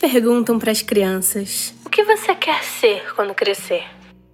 perguntam para as crianças: O que você quer ser quando crescer?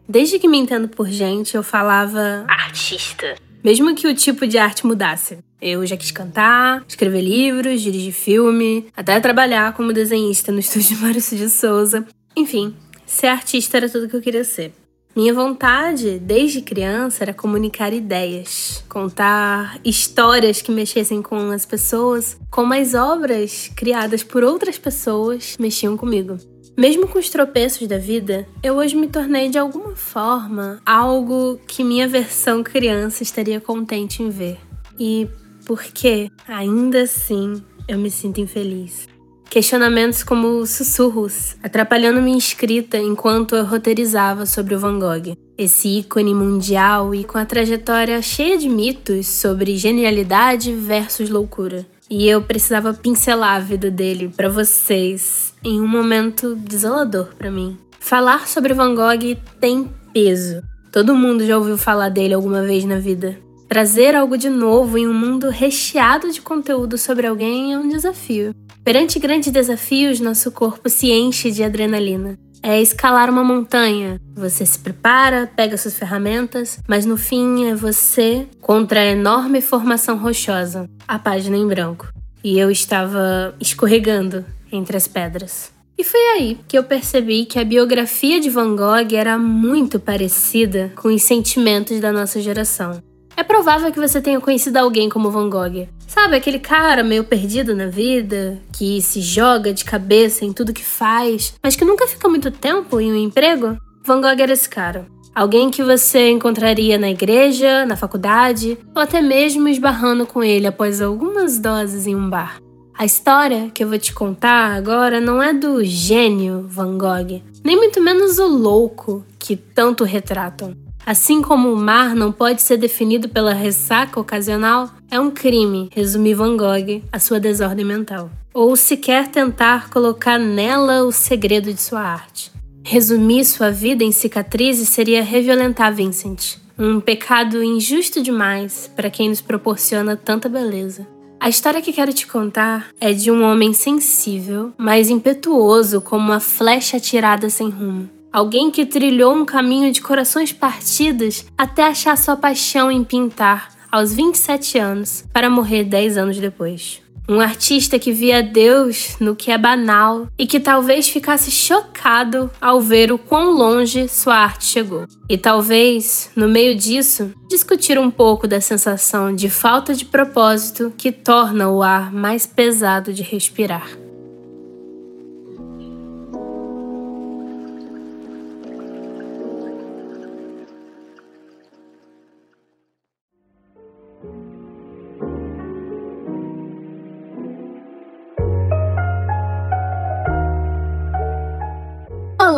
Desde que me entendo por gente, eu falava artista. Mesmo que o tipo de arte mudasse. Eu já quis cantar, escrever livros, dirigir filme, até trabalhar como desenhista no estúdio Maurício de Souza. Enfim, ser artista era tudo que eu queria ser. Minha vontade, desde criança, era comunicar ideias, contar histórias que mexessem com as pessoas, como as obras criadas por outras pessoas mexiam comigo. Mesmo com os tropeços da vida, eu hoje me tornei de alguma forma algo que minha versão criança estaria contente em ver. E por que, ainda assim, eu me sinto infeliz? Questionamentos como sussurros, atrapalhando minha escrita enquanto eu roteirizava sobre o Van Gogh. Esse ícone mundial e com a trajetória cheia de mitos sobre genialidade versus loucura. E eu precisava pincelar a vida dele para vocês em um momento desolador para mim. Falar sobre Van Gogh tem peso. Todo mundo já ouviu falar dele alguma vez na vida. Trazer algo de novo em um mundo recheado de conteúdo sobre alguém é um desafio. Perante grandes desafios, nosso corpo se enche de adrenalina. É escalar uma montanha. Você se prepara, pega suas ferramentas, mas no fim é você contra a enorme formação rochosa, a página em branco. E eu estava escorregando entre as pedras. E foi aí que eu percebi que a biografia de Van Gogh era muito parecida com os sentimentos da nossa geração. É provável que você tenha conhecido alguém como Van Gogh. Sabe, aquele cara meio perdido na vida, que se joga de cabeça em tudo que faz, mas que nunca fica muito tempo em um emprego? Van Gogh era esse cara. Alguém que você encontraria na igreja, na faculdade, ou até mesmo esbarrando com ele após algumas doses em um bar. A história que eu vou te contar agora não é do gênio Van Gogh, nem muito menos o louco que tanto retratam. Assim como o mar não pode ser definido pela ressaca ocasional, é um crime resumir Van Gogh a sua desordem mental, ou sequer tentar colocar nela o segredo de sua arte. Resumir sua vida em cicatrizes seria reviolentar Vincent, um pecado injusto demais para quem nos proporciona tanta beleza. A história que quero te contar é de um homem sensível, mas impetuoso como uma flecha atirada sem rumo. Alguém que trilhou um caminho de corações partidos até achar sua paixão em pintar aos 27 anos, para morrer 10 anos depois. Um artista que via Deus no que é banal e que talvez ficasse chocado ao ver o quão longe sua arte chegou. E talvez, no meio disso, discutir um pouco da sensação de falta de propósito que torna o ar mais pesado de respirar.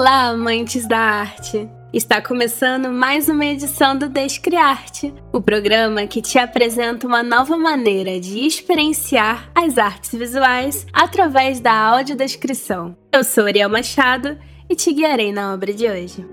Olá, amantes da arte! Está começando mais uma edição do Descriarte, o programa que te apresenta uma nova maneira de experienciar as artes visuais através da audiodescrição. Eu sou Ariel Machado e te guiarei na obra de hoje.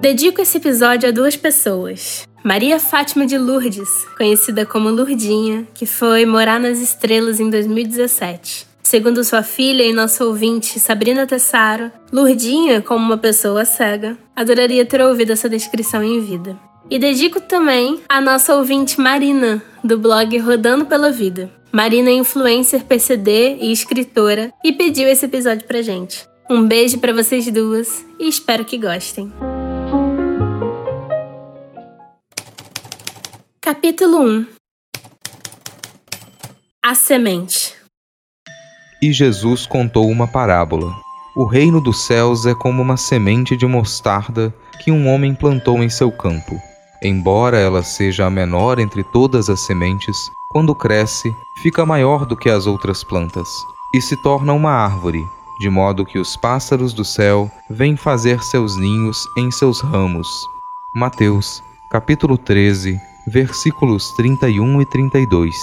Dedico esse episódio a duas pessoas. Maria Fátima de Lourdes, conhecida como Lourdinha, que foi morar nas estrelas em 2017. Segundo sua filha e nossa ouvinte Sabrina Tessaro, Lourdinha, como uma pessoa cega, adoraria ter ouvido essa descrição em vida. E dedico também à nossa ouvinte Marina, do blog Rodando pela Vida. Marina é influencer PCD e escritora e pediu esse episódio pra gente. Um beijo para vocês duas e espero que gostem. Capítulo 1 A semente E Jesus contou uma parábola. O reino dos céus é como uma semente de mostarda que um homem plantou em seu campo. Embora ela seja a menor entre todas as sementes, quando cresce, fica maior do que as outras plantas e se torna uma árvore, de modo que os pássaros do céu vêm fazer seus ninhos em seus ramos. Mateus, capítulo 13, versículos 31 e 32.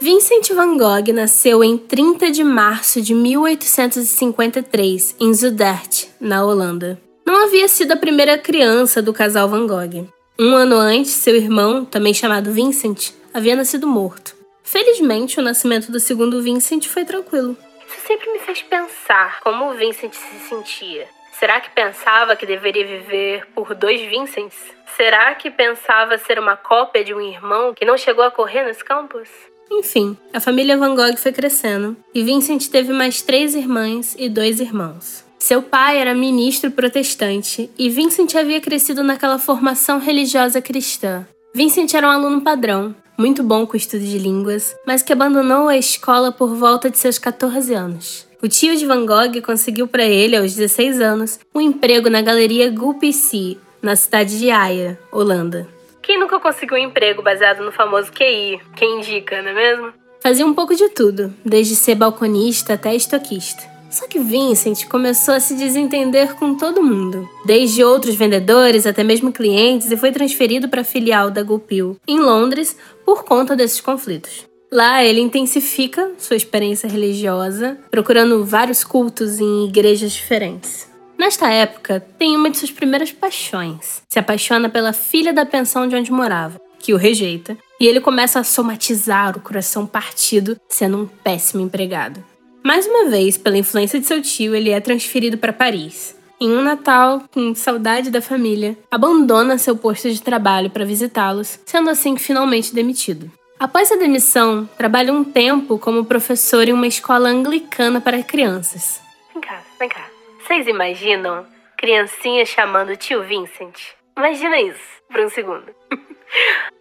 Vincent van Gogh nasceu em 30 de março de 1853 em Zundert, na Holanda. não havia sido a primeira criança do casal Van Gogh. Um ano antes, seu irmão, também chamado Vincent, havia nascido morto. Felizmente, o nascimento do segundo Vincent foi tranquilo. Isso sempre me fez pensar como o Vincent se sentia. Será que pensava que deveria viver por dois Vincents? Será que pensava ser uma cópia de um irmão que não chegou a correr nos campos? Enfim, a família Van Gogh foi crescendo e Vincent teve mais três irmãs e dois irmãos. Seu pai era ministro protestante e Vincent havia crescido naquela formação religiosa cristã. Vincent era um aluno padrão, muito bom com o estudo de línguas, mas que abandonou a escola por volta de seus 14 anos. O tio de Van Gogh conseguiu para ele, aos 16 anos, um emprego na galeria Gulpissy, na cidade de Haia, Holanda. Quem nunca conseguiu um emprego baseado no famoso QI? Quem indica, não é mesmo? Fazia um pouco de tudo, desde ser balconista até estoquista. Só que Vincent começou a se desentender com todo mundo, desde outros vendedores até mesmo clientes, e foi transferido para a filial da Gulpil, em Londres, por conta desses conflitos. Lá ele intensifica sua experiência religiosa, procurando vários cultos em igrejas diferentes. Nesta época, tem uma de suas primeiras paixões. Se apaixona pela filha da pensão de onde morava, que o rejeita, e ele começa a somatizar o coração partido, sendo um péssimo empregado. Mais uma vez, pela influência de seu tio, ele é transferido para Paris. Em um Natal, com saudade da família, abandona seu posto de trabalho para visitá-los, sendo assim finalmente demitido. Após a demissão, trabalha um tempo como professor em uma escola anglicana para crianças. Vem cá, vem cá. Vocês imaginam criancinha chamando tio Vincent? Imagina isso por um segundo.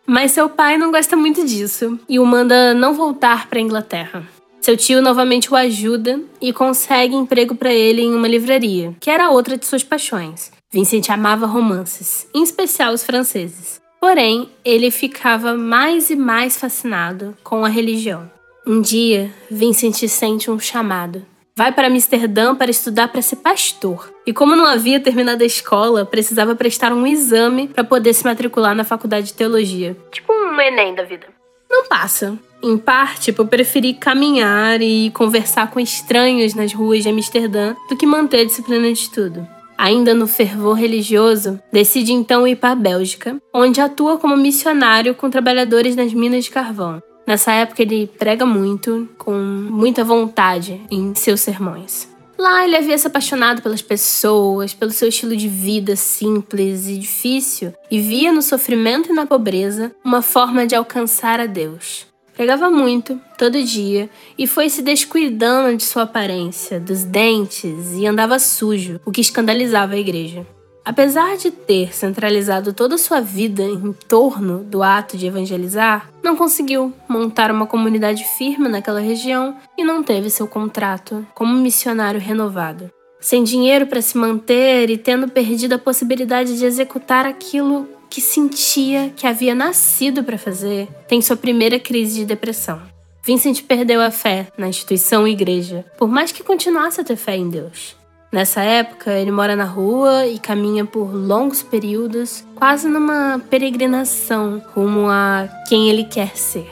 Mas seu pai não gosta muito disso e o manda não voltar para a Inglaterra. Seu tio novamente o ajuda e consegue emprego para ele em uma livraria, que era outra de suas paixões. Vincent amava romances, em especial os franceses. Porém, ele ficava mais e mais fascinado com a religião. Um dia, Vincent sente um chamado vai para Amsterdã para estudar para ser pastor. E como não havia terminado a escola, precisava prestar um exame para poder se matricular na faculdade de teologia. Tipo um Enem da vida. Não passa. Em parte, por preferir caminhar e conversar com estranhos nas ruas de Amsterdã do que manter a disciplina de estudo. Ainda no fervor religioso, decide então ir para a Bélgica, onde atua como missionário com trabalhadores nas minas de carvão. Nessa época ele prega muito, com muita vontade em seus sermões. Lá ele havia se apaixonado pelas pessoas, pelo seu estilo de vida simples e difícil, e via no sofrimento e na pobreza uma forma de alcançar a Deus. Pregava muito, todo dia, e foi se descuidando de sua aparência, dos dentes, e andava sujo, o que escandalizava a igreja. Apesar de ter centralizado toda sua vida em torno do ato de evangelizar, não conseguiu montar uma comunidade firme naquela região e não teve seu contrato como missionário renovado. Sem dinheiro para se manter e tendo perdido a possibilidade de executar aquilo que sentia que havia nascido para fazer, tem sua primeira crise de depressão. Vincent perdeu a fé na instituição e igreja, por mais que continuasse a ter fé em Deus. Nessa época, ele mora na rua e caminha por longos períodos, quase numa peregrinação rumo a quem ele quer ser.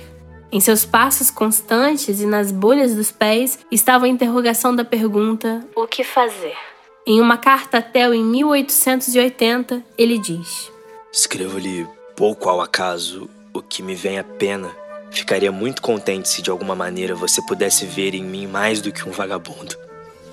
Em seus passos constantes e nas bolhas dos pés estava a interrogação da pergunta: O que fazer? Em uma carta a Theo em 1880, ele diz: Escrevo-lhe pouco ao acaso o que me vem a pena. Ficaria muito contente se de alguma maneira você pudesse ver em mim mais do que um vagabundo.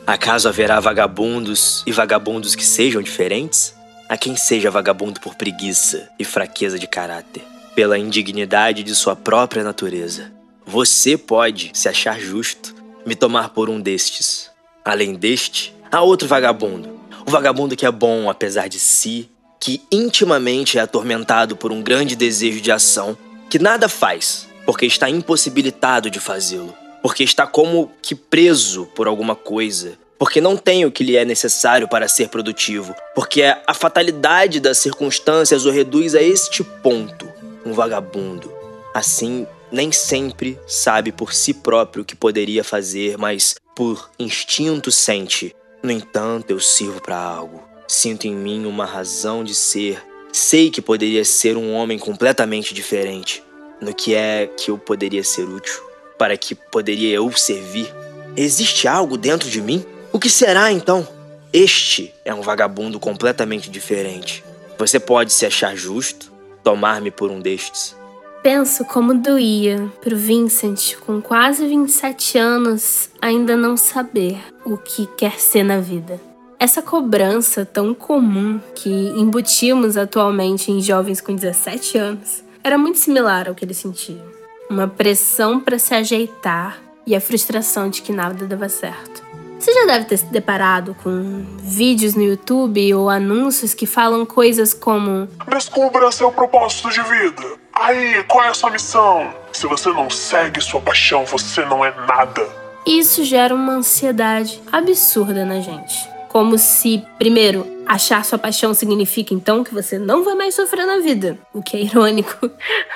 Acaso haverá vagabundos e vagabundos que sejam diferentes? A quem seja vagabundo por preguiça e fraqueza de caráter, pela indignidade de sua própria natureza. Você pode, se achar justo, me tomar por um destes. Além deste, há outro vagabundo. O vagabundo que é bom apesar de si, que intimamente é atormentado por um grande desejo de ação, que nada faz, porque está impossibilitado de fazê-lo porque está como que preso por alguma coisa, porque não tem o que lhe é necessário para ser produtivo, porque a fatalidade das circunstâncias o reduz a este ponto, um vagabundo. Assim, nem sempre sabe por si próprio o que poderia fazer, mas por instinto sente. No entanto, eu sirvo para algo. Sinto em mim uma razão de ser. Sei que poderia ser um homem completamente diferente. No que é que eu poderia ser útil? para que poderia eu servir? Existe algo dentro de mim? O que será então? Este é um vagabundo completamente diferente. Você pode se achar justo, tomar-me por um destes. Penso como doía pro Vincent, com quase 27 anos, ainda não saber o que quer ser na vida. Essa cobrança tão comum que embutimos atualmente em jovens com 17 anos era muito similar ao que ele sentia. Uma pressão para se ajeitar e a frustração de que nada dava certo. Você já deve ter se deparado com vídeos no YouTube ou anúncios que falam coisas como: Descubra seu propósito de vida. Aí, qual é a sua missão? Se você não segue sua paixão, você não é nada. Isso gera uma ansiedade absurda na gente. Como se, primeiro, achar sua paixão significa então que você não vai mais sofrer na vida. O que é irônico.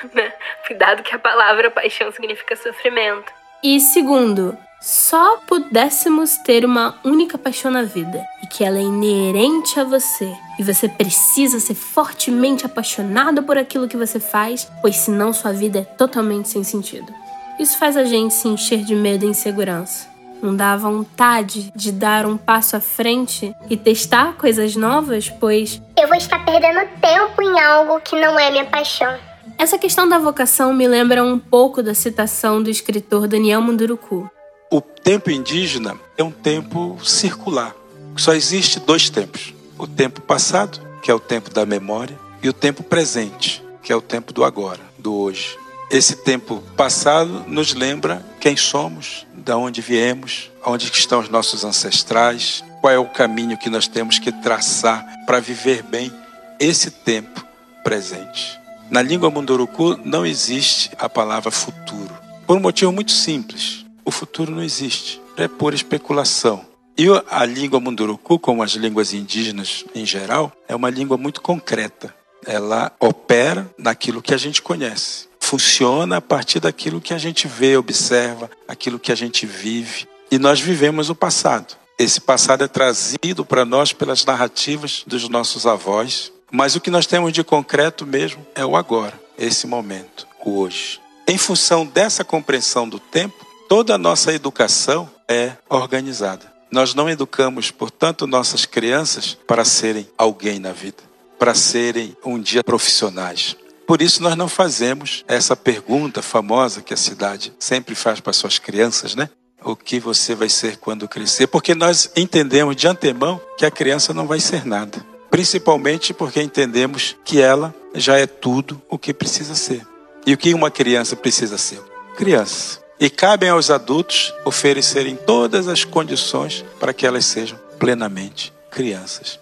Cuidado que a palavra paixão significa sofrimento. E segundo, só pudéssemos ter uma única paixão na vida e que ela é inerente a você e você precisa ser fortemente apaixonado por aquilo que você faz, pois senão sua vida é totalmente sem sentido. Isso faz a gente se encher de medo e insegurança. Não dá vontade de dar um passo à frente e testar coisas novas, pois eu vou estar perdendo tempo em algo que não é minha paixão. Essa questão da vocação me lembra um pouco da citação do escritor Daniel Munduruku. O tempo indígena é um tempo circular. Só existe dois tempos: o tempo passado, que é o tempo da memória, e o tempo presente, que é o tempo do agora, do hoje. Esse tempo passado nos lembra quem somos, de onde viemos, onde estão os nossos ancestrais, qual é o caminho que nós temos que traçar para viver bem esse tempo presente. Na língua munduruku não existe a palavra futuro, por um motivo muito simples. O futuro não existe, é pura especulação. E a língua munduruku, como as línguas indígenas em geral, é uma língua muito concreta. Ela opera naquilo que a gente conhece funciona a partir daquilo que a gente vê, observa, aquilo que a gente vive. E nós vivemos o passado. Esse passado é trazido para nós pelas narrativas dos nossos avós, mas o que nós temos de concreto mesmo é o agora, esse momento, o hoje. Em função dessa compreensão do tempo, toda a nossa educação é organizada. Nós não educamos, portanto, nossas crianças para serem alguém na vida, para serem um dia profissionais. Por isso nós não fazemos essa pergunta famosa que a cidade sempre faz para suas crianças, né? O que você vai ser quando crescer? Porque nós entendemos de antemão que a criança não vai ser nada. Principalmente porque entendemos que ela já é tudo o que precisa ser. E o que uma criança precisa ser? Criança. E cabem aos adultos oferecerem todas as condições para que elas sejam plenamente crianças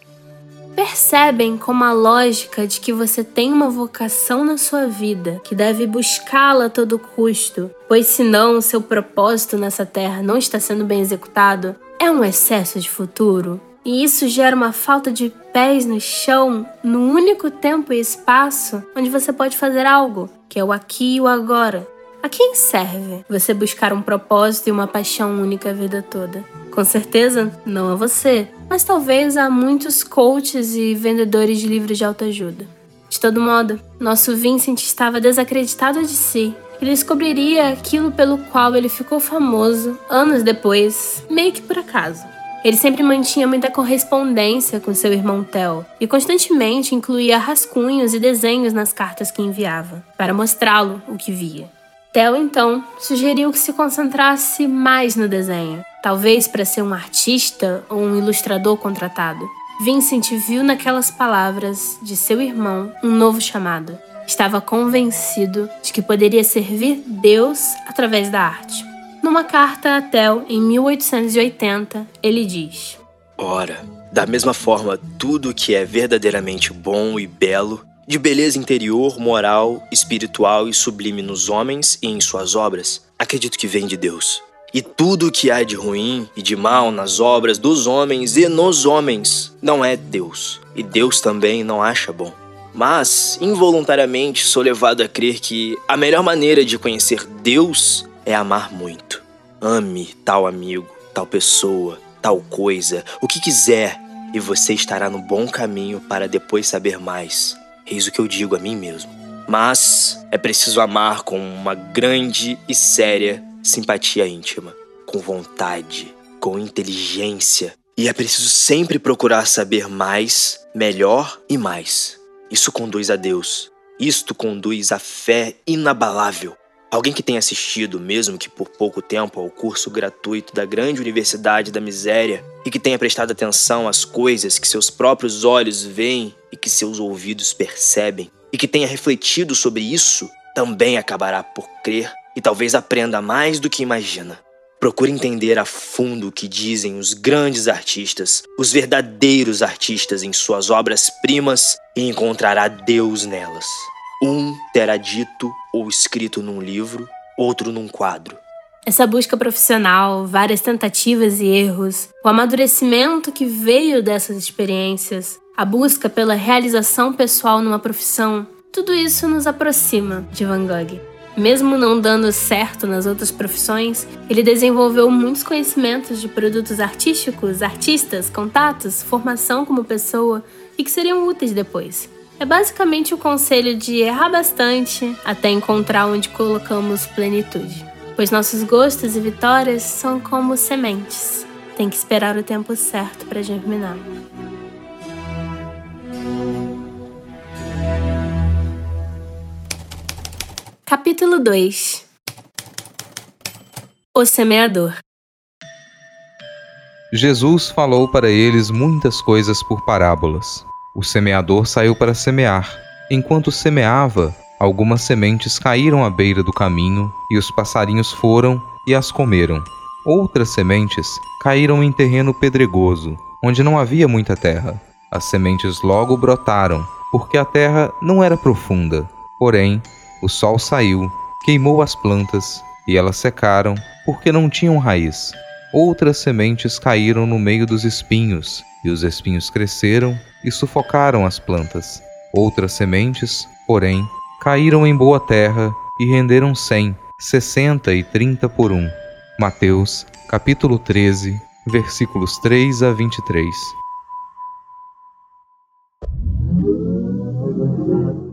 percebem como a lógica de que você tem uma vocação na sua vida, que deve buscá-la a todo custo, pois senão seu propósito nessa terra não está sendo bem executado, é um excesso de futuro. E isso gera uma falta de pés no chão no único tempo e espaço onde você pode fazer algo, que é o aqui e o agora. A quem serve você buscar um propósito e uma paixão única a vida toda? Com certeza, não a você, mas talvez a muitos coaches e vendedores de livros de autoajuda. De todo modo, nosso Vincent estava desacreditado de si. Ele descobriria aquilo pelo qual ele ficou famoso anos depois, meio que por acaso. Ele sempre mantinha muita correspondência com seu irmão Theo e constantemente incluía rascunhos e desenhos nas cartas que enviava, para mostrá-lo o que via. Theo então sugeriu que se concentrasse mais no desenho, talvez para ser um artista ou um ilustrador contratado. Vincent viu naquelas palavras de seu irmão um novo chamado. Estava convencido de que poderia servir Deus através da arte. Numa carta a Theo, em 1880, ele diz: Ora, da mesma forma, tudo que é verdadeiramente bom e belo de beleza interior, moral, espiritual e sublime nos homens e em suas obras, acredito que vem de Deus. E tudo o que há de ruim e de mal nas obras dos homens e nos homens não é Deus, e Deus também não acha bom. Mas, involuntariamente, sou levado a crer que a melhor maneira de conhecer Deus é amar muito. Ame tal amigo, tal pessoa, tal coisa, o que quiser, e você estará no bom caminho para depois saber mais Eis o que eu digo a mim mesmo. Mas é preciso amar com uma grande e séria simpatia íntima, com vontade, com inteligência E é preciso sempre procurar saber mais, melhor e mais. Isso conduz a Deus. Isto conduz à fé inabalável. Alguém que tenha assistido, mesmo que por pouco tempo, ao curso gratuito da grande Universidade da Miséria e que tenha prestado atenção às coisas que seus próprios olhos veem e que seus ouvidos percebem, e que tenha refletido sobre isso, também acabará por crer e talvez aprenda mais do que imagina. Procure entender a fundo o que dizem os grandes artistas, os verdadeiros artistas em suas obras-primas e encontrará Deus nelas. Um terá dito ou escrito num livro, outro num quadro. Essa busca profissional, várias tentativas e erros, o amadurecimento que veio dessas experiências, a busca pela realização pessoal numa profissão, tudo isso nos aproxima de Van Gogh. Mesmo não dando certo nas outras profissões, ele desenvolveu muitos conhecimentos de produtos artísticos, artistas, contatos, formação como pessoa e que seriam úteis depois. É basicamente o conselho de errar bastante até encontrar onde colocamos plenitude. Pois nossos gostos e vitórias são como sementes. Tem que esperar o tempo certo para germinar. Capítulo 2 O semeador Jesus falou para eles muitas coisas por parábolas o semeador saiu para semear. Enquanto semeava, algumas sementes caíram à beira do caminho, e os passarinhos foram e as comeram. Outras sementes caíram em terreno pedregoso, onde não havia muita terra. As sementes logo brotaram, porque a terra não era profunda. Porém, o sol saiu, queimou as plantas, e elas secaram, porque não tinham raiz. Outras sementes caíram no meio dos espinhos, e os espinhos cresceram e sufocaram as plantas. Outras sementes, porém, caíram em boa terra e renderam cem, sessenta e trinta por um. Mateus, capítulo 13, versículos 3 a 23.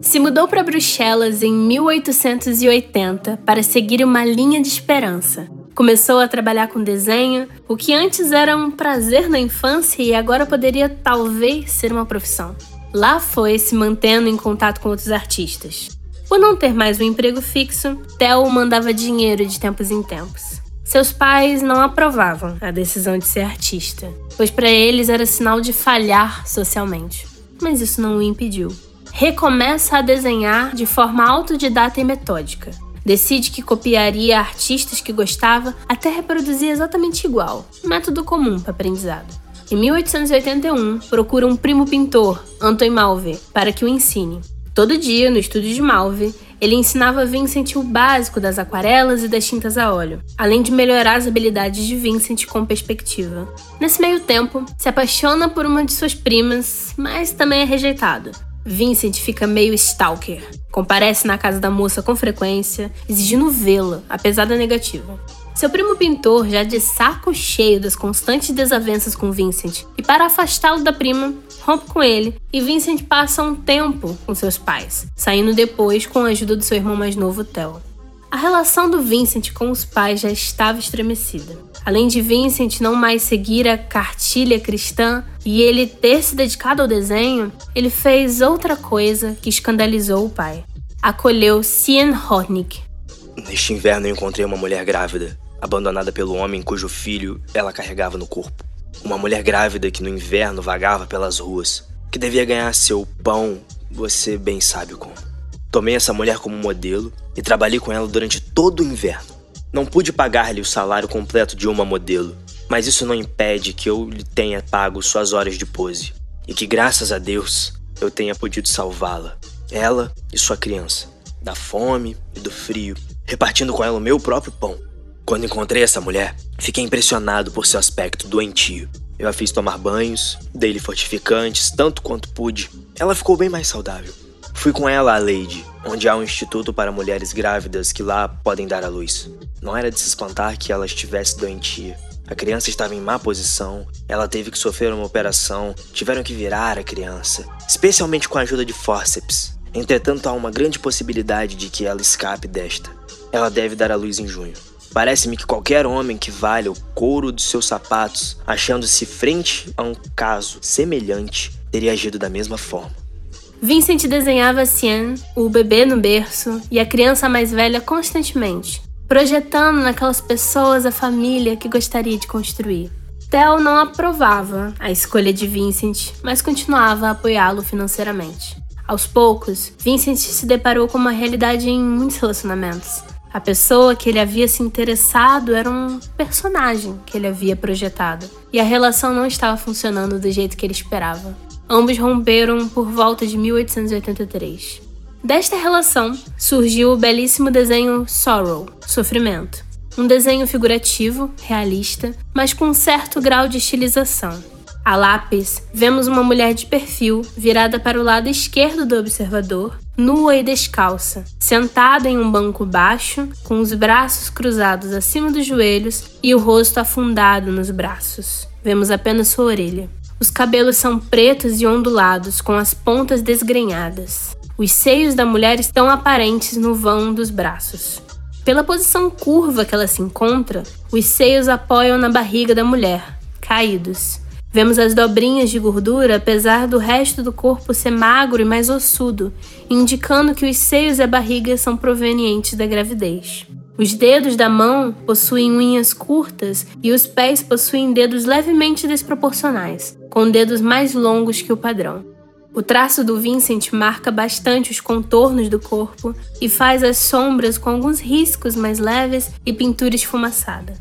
Se mudou para Bruxelas em 1880 para seguir uma linha de esperança. Começou a trabalhar com desenho, o que antes era um prazer na infância e agora poderia talvez ser uma profissão. Lá foi se mantendo em contato com outros artistas. Por não ter mais um emprego fixo, Theo mandava dinheiro de tempos em tempos. Seus pais não aprovavam a decisão de ser artista, pois para eles era sinal de falhar socialmente. Mas isso não o impediu. Recomeça a desenhar de forma autodidata e metódica, decide que copiaria artistas que gostava até reproduzir exatamente igual, método comum para aprendizado. Em 1881, procura um primo pintor, Anton Malve, para que o ensine. Todo dia, no estúdio de Malve, ele ensinava Vincent o básico das aquarelas e das tintas a óleo, além de melhorar as habilidades de Vincent com perspectiva. Nesse meio tempo, se apaixona por uma de suas primas, mas também é rejeitado. Vincent fica meio stalker. Comparece na casa da moça com frequência, exigindo vê-la, apesar da negativa. Seu primo pintor, já de saco cheio das constantes desavenças com Vincent, e para afastá-lo da prima, rompe com ele e Vincent passa um tempo com seus pais, saindo depois com a ajuda do seu irmão mais novo, Theo. A relação do Vincent com os pais já estava estremecida. Além de Vincent não mais seguir a cartilha cristã e ele ter se dedicado ao desenho, ele fez outra coisa que escandalizou o pai. Acolheu Cian Hornick. Neste inverno eu encontrei uma mulher grávida, abandonada pelo homem cujo filho ela carregava no corpo. Uma mulher grávida que no inverno vagava pelas ruas, que devia ganhar seu pão, você bem sabe como. Tomei essa mulher como modelo e trabalhei com ela durante todo o inverno. Não pude pagar-lhe o salário completo de uma modelo, mas isso não impede que eu lhe tenha pago suas horas de pose e que, graças a Deus, eu tenha podido salvá-la, ela e sua criança, da fome e do frio, repartindo com ela o meu próprio pão. Quando encontrei essa mulher, fiquei impressionado por seu aspecto doentio. Eu a fiz tomar banhos, dei-lhe fortificantes tanto quanto pude. Ela ficou bem mais saudável. Fui com ela à Lady, onde há um instituto para mulheres grávidas que lá podem dar à luz. Não era de se espantar que ela estivesse doentia. A criança estava em má posição, ela teve que sofrer uma operação, tiveram que virar a criança, especialmente com a ajuda de fórceps. Entretanto, há uma grande possibilidade de que ela escape desta. Ela deve dar à luz em junho. Parece-me que qualquer homem que valha o couro dos seus sapatos, achando-se frente a um caso semelhante, teria agido da mesma forma. Vincent desenhava Cien, o bebê no berço e a criança mais velha constantemente, projetando naquelas pessoas a família que gostaria de construir. Theo não aprovava a escolha de Vincent, mas continuava a apoiá-lo financeiramente. Aos poucos, Vincent se deparou com uma realidade em muitos relacionamentos. A pessoa que ele havia se interessado era um personagem que ele havia projetado, e a relação não estava funcionando do jeito que ele esperava. Ambos romperam por volta de 1883. Desta relação surgiu o belíssimo desenho Sorrow Sofrimento um desenho figurativo, realista, mas com um certo grau de estilização. A lápis, vemos uma mulher de perfil, virada para o lado esquerdo do observador, nua e descalça, sentada em um banco baixo, com os braços cruzados acima dos joelhos e o rosto afundado nos braços. Vemos apenas sua orelha. Os cabelos são pretos e ondulados, com as pontas desgrenhadas. Os seios da mulher estão aparentes no vão dos braços. Pela posição curva que ela se encontra, os seios apoiam na barriga da mulher, caídos. Vemos as dobrinhas de gordura, apesar do resto do corpo ser magro e mais ossudo, indicando que os seios e a barriga são provenientes da gravidez. Os dedos da mão possuem unhas curtas e os pés possuem dedos levemente desproporcionais, com dedos mais longos que o padrão. O traço do Vincent marca bastante os contornos do corpo e faz as sombras com alguns riscos mais leves e pintura esfumaçada.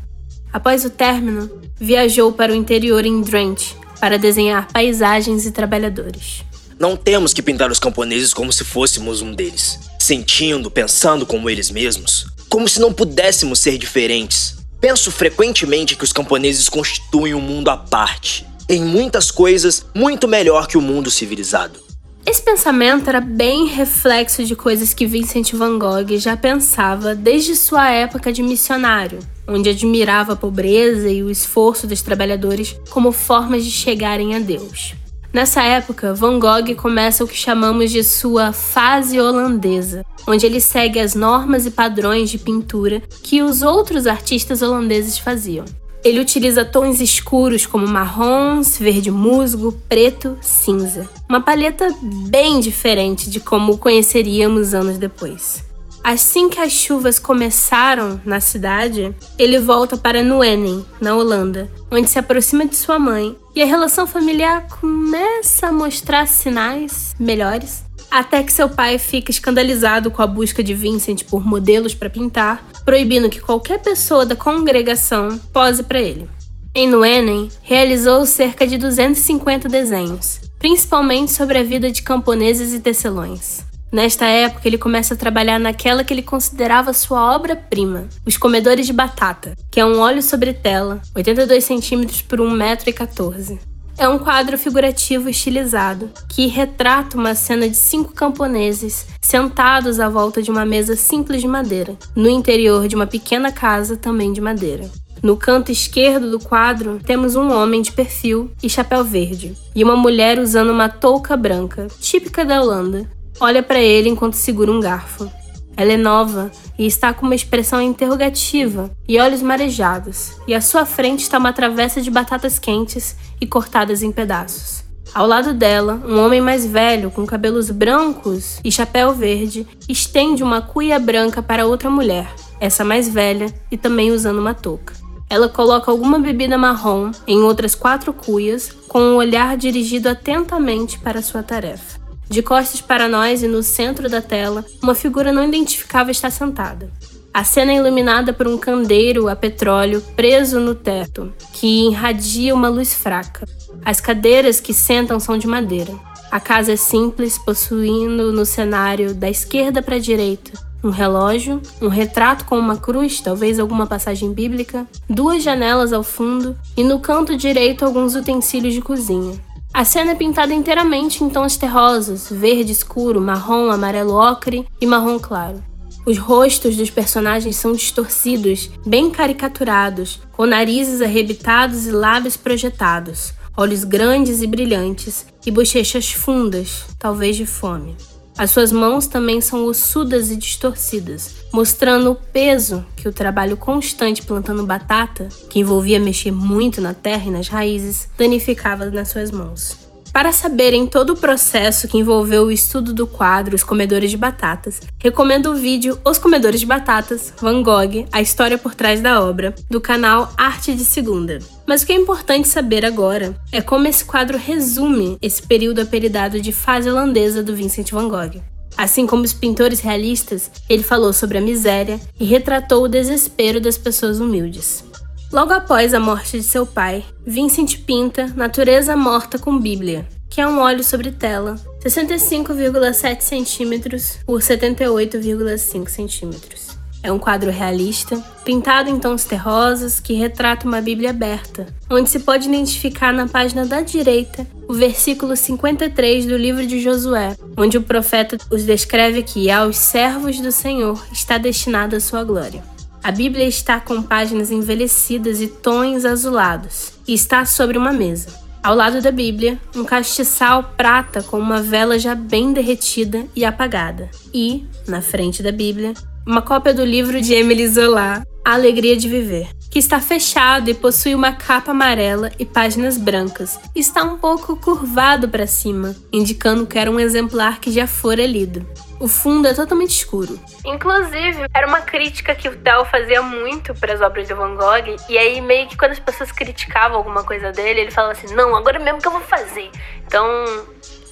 Após o término, viajou para o interior em Drent para desenhar paisagens e trabalhadores. Não temos que pintar os camponeses como se fôssemos um deles, sentindo, pensando como eles mesmos, como se não pudéssemos ser diferentes. Penso frequentemente que os camponeses constituem um mundo à parte, em muitas coisas muito melhor que o mundo civilizado. Esse pensamento era bem reflexo de coisas que Vincent van Gogh já pensava desde sua época de missionário, onde admirava a pobreza e o esforço dos trabalhadores como formas de chegarem a Deus. Nessa época, Van Gogh começa o que chamamos de sua fase holandesa, onde ele segue as normas e padrões de pintura que os outros artistas holandeses faziam. Ele utiliza tons escuros como marrons, verde musgo, preto, cinza. Uma paleta bem diferente de como conheceríamos anos depois. Assim que as chuvas começaram na cidade, ele volta para Nuenen, na Holanda, onde se aproxima de sua mãe e a relação familiar começa a mostrar sinais melhores até que seu pai fica escandalizado com a busca de Vincent por modelos para pintar, proibindo que qualquer pessoa da congregação pose para ele. Em Nuenen, realizou cerca de 250 desenhos, principalmente sobre a vida de camponeses e tecelões. Nesta época, ele começa a trabalhar naquela que ele considerava sua obra-prima, os comedores de batata, que é um óleo sobre tela, 82 centímetros por 1,14m. É um quadro figurativo estilizado que retrata uma cena de cinco camponeses sentados à volta de uma mesa simples de madeira, no interior de uma pequena casa também de madeira. No canto esquerdo do quadro, temos um homem de perfil e chapéu verde, e uma mulher usando uma touca branca, típica da Holanda. Olha para ele enquanto segura um garfo. Ela é nova e está com uma expressão interrogativa e olhos marejados, e à sua frente está uma travessa de batatas quentes e cortadas em pedaços. Ao lado dela, um homem mais velho, com cabelos brancos e chapéu verde, estende uma cuia branca para outra mulher, essa mais velha e também usando uma touca. Ela coloca alguma bebida marrom em outras quatro cuias, com um olhar dirigido atentamente para sua tarefa. De costas para nós e no centro da tela, uma figura não identificável está sentada. A cena é iluminada por um candeeiro a petróleo preso no teto, que irradia uma luz fraca. As cadeiras que sentam são de madeira. A casa é simples, possuindo no cenário da esquerda para a direita um relógio, um retrato com uma cruz, talvez alguma passagem bíblica, duas janelas ao fundo e no canto direito alguns utensílios de cozinha. A cena é pintada inteiramente em tons terrosos, verde escuro, marrom, amarelo ocre e marrom claro. Os rostos dos personagens são distorcidos, bem caricaturados, com narizes arrebitados e lábios projetados, olhos grandes e brilhantes e bochechas fundas, talvez de fome. As suas mãos também são ossudas e distorcidas, mostrando o peso que o trabalho constante plantando batata, que envolvia mexer muito na terra e nas raízes, danificava nas suas mãos. Para saberem todo o processo que envolveu o estudo do quadro Os Comedores de Batatas, recomendo o vídeo Os Comedores de Batatas, Van Gogh, a história por trás da obra, do canal Arte de Segunda. Mas o que é importante saber agora é como esse quadro resume esse período apelidado de fase holandesa do Vincent van Gogh. Assim como os pintores realistas, ele falou sobre a miséria e retratou o desespero das pessoas humildes. Logo após a morte de seu pai, Vincent pinta Natureza Morta com Bíblia, que é um óleo sobre tela, 65,7 cm por 78,5 cm. É um quadro realista, pintado em tons terrosos, que retrata uma Bíblia aberta, onde se pode identificar na página da direita o versículo 53 do livro de Josué, onde o profeta os descreve que aos servos do Senhor está destinada a sua glória. A Bíblia está com páginas envelhecidas e tons azulados e está sobre uma mesa. Ao lado da Bíblia, um castiçal prata com uma vela já bem derretida e apagada. E, na frente da Bíblia, uma cópia do livro de Emily Zola, A Alegria de Viver, que está fechado e possui uma capa amarela e páginas brancas. Está um pouco curvado para cima, indicando que era um exemplar que já fora lido. O fundo é totalmente escuro. Inclusive, era uma crítica que o Theo fazia muito para as obras de Van Gogh, e aí meio que quando as pessoas criticavam alguma coisa dele, ele falava assim: "Não, agora mesmo que eu vou fazer". Então,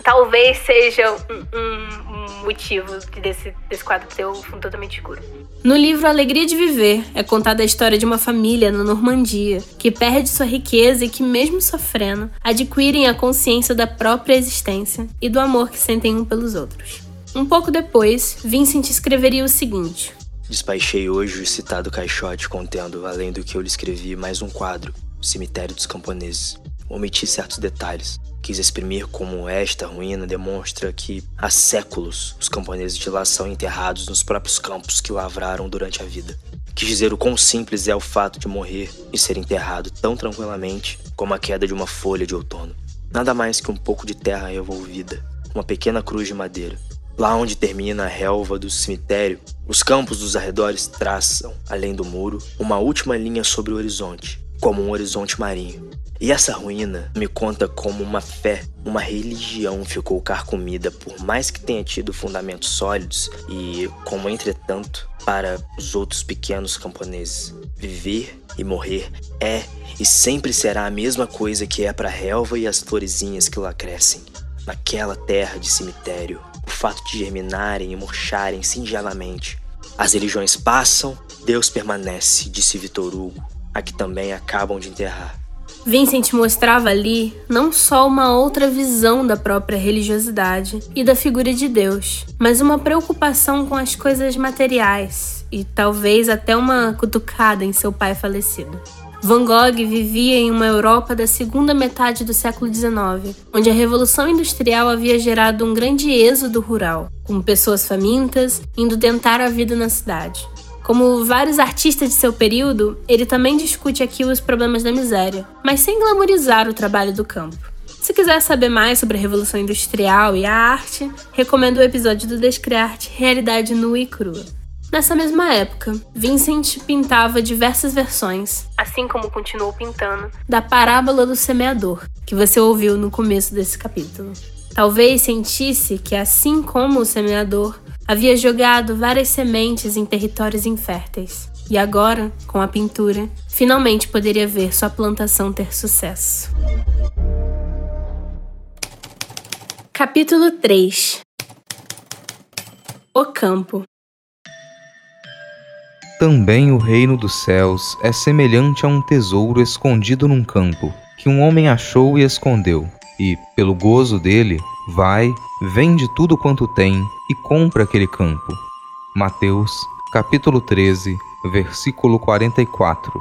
talvez seja um, um motivo desse, desse quadro ter o fundo totalmente escuro. No livro Alegria de Viver, é contada a história de uma família na Normandia que perde sua riqueza e que, mesmo sofrendo, adquirem a consciência da própria existência e do amor que sentem um pelos outros. Um pouco depois, Vincent escreveria o seguinte: Despachei hoje o citado caixote contendo, além do que eu lhe escrevi, mais um quadro, o Cemitério dos Camponeses. Omiti certos detalhes. Quis exprimir como esta ruína demonstra que há séculos os camponeses de lá são enterrados nos próprios campos que lavraram durante a vida. Quis dizer o quão simples é o fato de morrer e ser enterrado tão tranquilamente como a queda de uma folha de outono. Nada mais que um pouco de terra revolvida, uma pequena cruz de madeira, Lá onde termina a relva do cemitério, os campos dos arredores traçam, além do muro, uma última linha sobre o horizonte, como um horizonte marinho. E essa ruína me conta como uma fé, uma religião ficou carcomida por mais que tenha tido fundamentos sólidos e como entretanto para os outros pequenos camponeses, viver e morrer é e sempre será a mesma coisa que é para a relva e as florezinhas que lá crescem, naquela terra de cemitério o fato de germinarem e murcharem singelamente. As religiões passam, Deus permanece, disse Vitor Hugo, a que também acabam de enterrar. Vincent mostrava ali não só uma outra visão da própria religiosidade e da figura de Deus, mas uma preocupação com as coisas materiais e talvez até uma cutucada em seu pai falecido. Van Gogh vivia em uma Europa da segunda metade do século XIX, onde a Revolução Industrial havia gerado um grande êxodo rural, com pessoas famintas indo tentar a vida na cidade. Como vários artistas de seu período, ele também discute aqui os problemas da miséria, mas sem glamorizar o trabalho do campo. Se quiser saber mais sobre a Revolução Industrial e a arte, recomendo o episódio do Descriarte Realidade Nua e Crua. Nessa mesma época, Vincent pintava diversas versões, assim como continuou pintando, da parábola do semeador, que você ouviu no começo desse capítulo. Talvez sentisse que, assim como o semeador, havia jogado várias sementes em territórios inférteis. E agora, com a pintura, finalmente poderia ver sua plantação ter sucesso. Capítulo 3 O campo também o reino dos céus é semelhante a um tesouro escondido num campo, que um homem achou e escondeu, e, pelo gozo dele, vai, vende tudo quanto tem e compra aquele campo. Mateus, capítulo 13, versículo 44.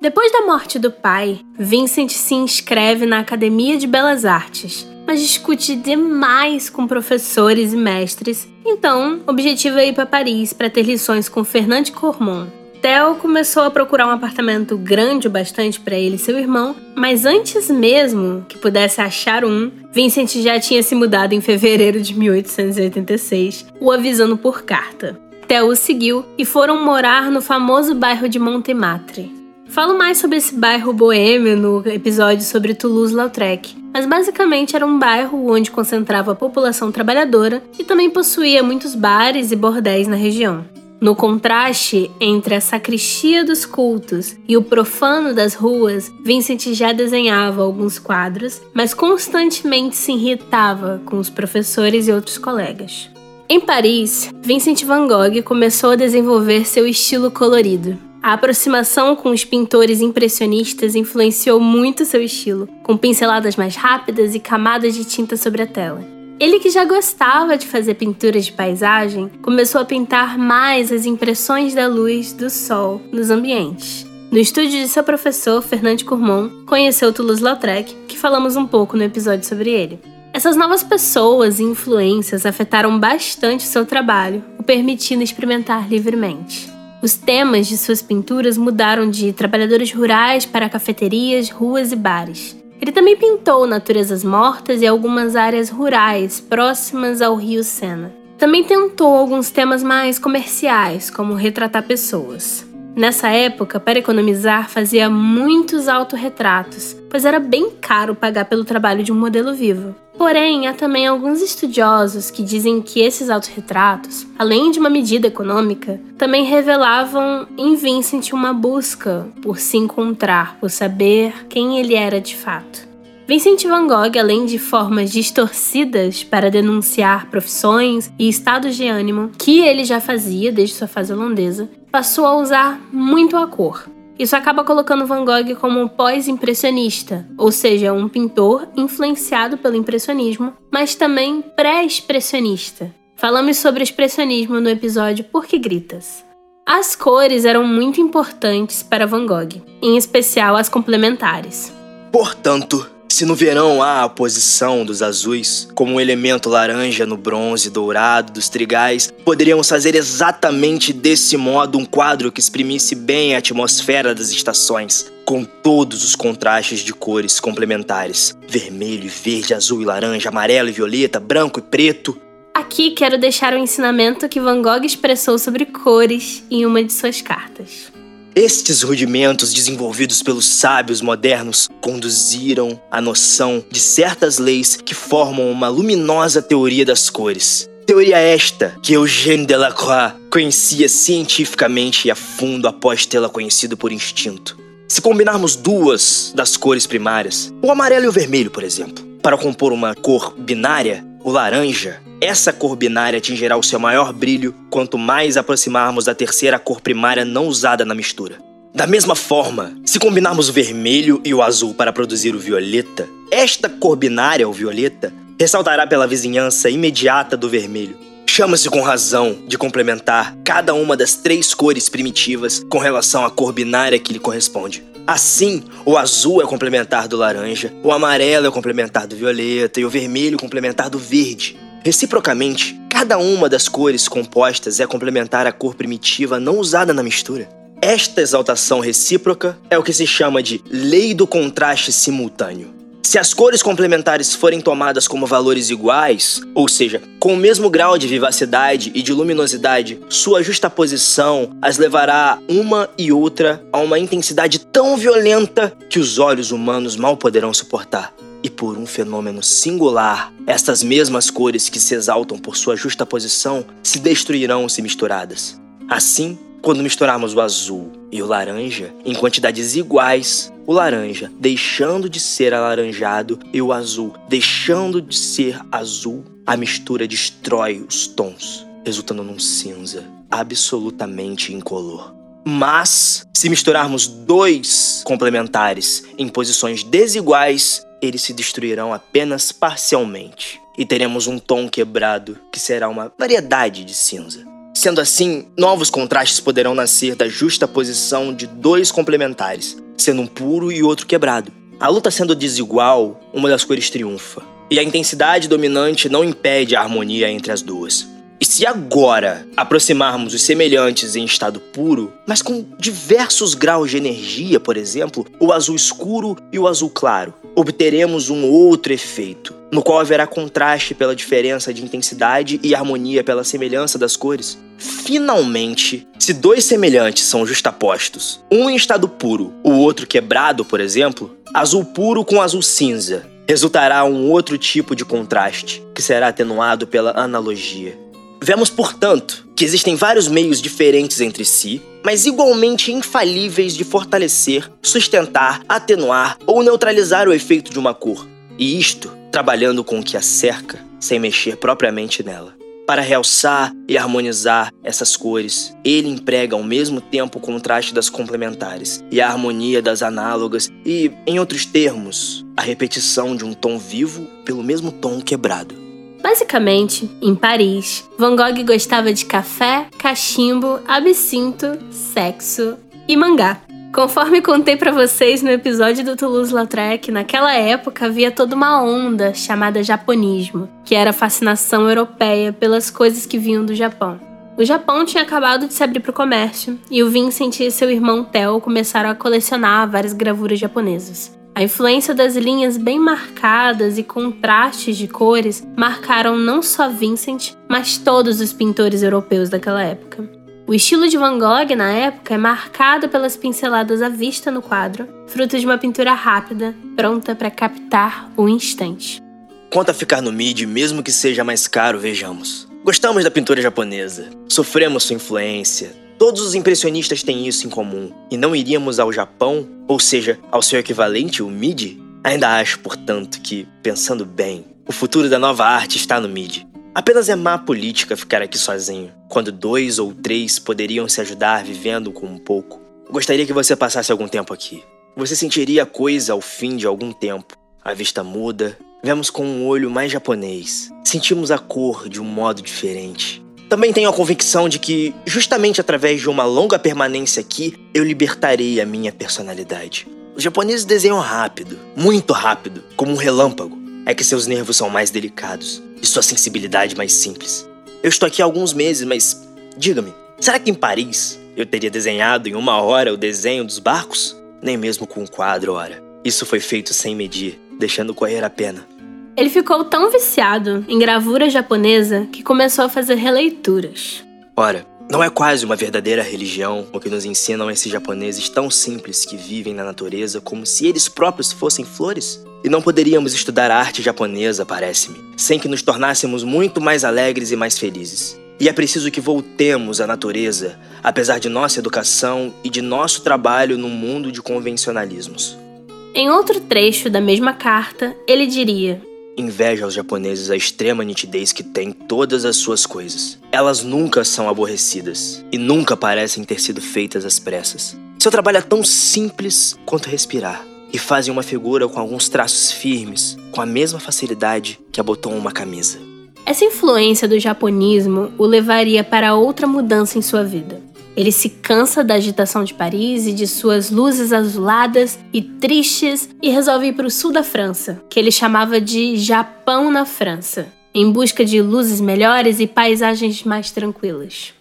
Depois da morte do pai, Vincent se inscreve na Academia de Belas Artes mas discute demais com professores e mestres. Então, objetivo é ir para Paris para ter lições com Fernand Cormon. Theo começou a procurar um apartamento grande o bastante para ele e seu irmão, mas antes mesmo que pudesse achar um, Vincent já tinha se mudado em fevereiro de 1886, o avisando por carta. Theo o seguiu e foram morar no famoso bairro de Montmartre. Falo mais sobre esse bairro boêmio no episódio sobre Toulouse-Lautrec, mas basicamente era um bairro onde concentrava a população trabalhadora e também possuía muitos bares e bordéis na região. No contraste entre a sacristia dos cultos e o profano das ruas, Vincent já desenhava alguns quadros, mas constantemente se irritava com os professores e outros colegas. Em Paris, Vincent van Gogh começou a desenvolver seu estilo colorido. A aproximação com os pintores impressionistas influenciou muito seu estilo, com pinceladas mais rápidas e camadas de tinta sobre a tela. Ele que já gostava de fazer pinturas de paisagem, começou a pintar mais as impressões da luz do sol nos ambientes. No estúdio de seu professor, Fernand Courmont, conheceu Toulouse-Lautrec, que falamos um pouco no episódio sobre ele. Essas novas pessoas e influências afetaram bastante seu trabalho, o permitindo experimentar livremente. Os temas de suas pinturas mudaram de trabalhadores rurais para cafeterias, ruas e bares. Ele também pintou naturezas mortas e algumas áreas rurais próximas ao rio Sena. Também tentou alguns temas mais comerciais, como retratar pessoas. Nessa época, para economizar, fazia muitos autorretratos, pois era bem caro pagar pelo trabalho de um modelo vivo. Porém, há também alguns estudiosos que dizem que esses autorretratos, além de uma medida econômica, também revelavam em Vincent uma busca por se encontrar, por saber quem ele era de fato. Vincent van Gogh, além de formas distorcidas para denunciar profissões e estados de ânimo que ele já fazia desde sua fase holandesa, passou a usar muito a cor. Isso acaba colocando Van Gogh como um pós-impressionista, ou seja, um pintor influenciado pelo impressionismo, mas também pré-expressionista. Falamos sobre expressionismo no episódio Por que Gritas? As cores eram muito importantes para Van Gogh, em especial as complementares. Portanto, se no verão há a posição dos azuis, como um elemento laranja no bronze dourado dos trigais, poderíamos fazer exatamente desse modo um quadro que exprimisse bem a atmosfera das estações, com todos os contrastes de cores complementares: vermelho, verde, azul e laranja, amarelo e violeta, branco e preto. Aqui quero deixar o um ensinamento que Van Gogh expressou sobre cores em uma de suas cartas. Estes rudimentos desenvolvidos pelos sábios modernos conduziram à noção de certas leis que formam uma luminosa teoria das cores. Teoria esta que Eugène Delacroix conhecia cientificamente e a fundo após tê-la conhecido por instinto. Se combinarmos duas das cores primárias, o amarelo e o vermelho, por exemplo, para compor uma cor binária, o laranja, essa cor binária atingirá o seu maior brilho quanto mais aproximarmos da terceira cor primária não usada na mistura. Da mesma forma, se combinarmos o vermelho e o azul para produzir o violeta, esta cor binária, o violeta, ressaltará pela vizinhança imediata do vermelho. Chama-se com razão de complementar cada uma das três cores primitivas com relação à cor binária que lhe corresponde. Assim, o azul é complementar do laranja, o amarelo é complementar do violeta e o vermelho complementar do verde. Reciprocamente, cada uma das cores compostas é complementar à cor primitiva não usada na mistura. Esta exaltação recíproca é o que se chama de lei do contraste simultâneo. Se as cores complementares forem tomadas como valores iguais, ou seja, com o mesmo grau de vivacidade e de luminosidade, sua justaposição as levará uma e outra a uma intensidade tão violenta que os olhos humanos mal poderão suportar. E por um fenômeno singular, estas mesmas cores que se exaltam por sua justa posição se destruirão se misturadas. Assim, quando misturarmos o azul e o laranja em quantidades iguais, o laranja deixando de ser alaranjado e o azul deixando de ser azul, a mistura destrói os tons, resultando num cinza absolutamente incolor. Mas, se misturarmos dois complementares em posições desiguais, eles se destruirão apenas parcialmente e teremos um tom quebrado que será uma variedade de cinza. Sendo assim, novos contrastes poderão nascer da justa posição de dois complementares, sendo um puro e outro quebrado. A luta sendo desigual, uma das cores triunfa, e a intensidade dominante não impede a harmonia entre as duas. E se agora aproximarmos os semelhantes em estado puro, mas com diversos graus de energia, por exemplo, o azul escuro e o azul claro, obteremos um outro efeito, no qual haverá contraste pela diferença de intensidade e harmonia pela semelhança das cores. Finalmente, se dois semelhantes são justapostos, um em estado puro, o outro quebrado, por exemplo, azul puro com azul cinza, resultará um outro tipo de contraste, que será atenuado pela analogia. Vemos, portanto, que existem vários meios diferentes entre si, mas igualmente infalíveis de fortalecer, sustentar, atenuar ou neutralizar o efeito de uma cor. E isto trabalhando com o que a cerca, sem mexer propriamente nela. Para realçar e harmonizar essas cores, ele emprega ao mesmo tempo o contraste das complementares e a harmonia das análogas e, em outros termos, a repetição de um tom vivo pelo mesmo tom quebrado. Basicamente, em Paris, Van Gogh gostava de café, cachimbo, absinto, sexo e mangá. Conforme contei para vocês no episódio do Toulouse-Lautrec, naquela época havia toda uma onda chamada japonismo, que era a fascinação europeia pelas coisas que vinham do Japão. O Japão tinha acabado de se abrir para o comércio e o Vincent e seu irmão Theo começaram a colecionar várias gravuras japonesas. A influência das linhas bem marcadas e contrastes de cores marcaram não só Vincent, mas todos os pintores europeus daquela época. O estilo de Van Gogh na época é marcado pelas pinceladas à vista no quadro, fruto de uma pintura rápida, pronta para captar o instante. Quanto a ficar no MIDI, mesmo que seja mais caro, vejamos. Gostamos da pintura japonesa, sofremos sua influência, Todos os impressionistas têm isso em comum, e não iríamos ao Japão, ou seja, ao seu equivalente, o MIDI? Ainda acho, portanto, que, pensando bem, o futuro da nova arte está no MIDI. Apenas é má política ficar aqui sozinho, quando dois ou três poderiam se ajudar vivendo com um pouco. Gostaria que você passasse algum tempo aqui. Você sentiria a coisa ao fim de algum tempo. A vista muda, vemos com um olho mais japonês, sentimos a cor de um modo diferente. Também tenho a convicção de que, justamente através de uma longa permanência aqui, eu libertarei a minha personalidade. Os japoneses desenham rápido, muito rápido, como um relâmpago. É que seus nervos são mais delicados e sua sensibilidade mais simples. Eu estou aqui há alguns meses, mas diga-me, será que em Paris eu teria desenhado em uma hora o desenho dos barcos? Nem mesmo com um quadro, ora. Isso foi feito sem medir, deixando correr a pena. Ele ficou tão viciado em gravura japonesa que começou a fazer releituras. Ora, não é quase uma verdadeira religião o que nos ensinam esses japoneses tão simples que vivem na natureza como se eles próprios fossem flores? E não poderíamos estudar a arte japonesa, parece-me, sem que nos tornássemos muito mais alegres e mais felizes. E é preciso que voltemos à natureza, apesar de nossa educação e de nosso trabalho num mundo de convencionalismos. Em outro trecho da mesma carta, ele diria: inveja aos japoneses a extrema nitidez que tem todas as suas coisas. Elas nunca são aborrecidas e nunca parecem ter sido feitas às pressas. Seu trabalho é tão simples quanto respirar e fazem uma figura com alguns traços firmes, com a mesma facilidade que abotoam uma camisa. Essa influência do japonismo o levaria para outra mudança em sua vida. Ele se cansa da agitação de Paris e de suas luzes azuladas e tristes e resolve ir para o sul da França, que ele chamava de Japão na França, em busca de luzes melhores e paisagens mais tranquilas.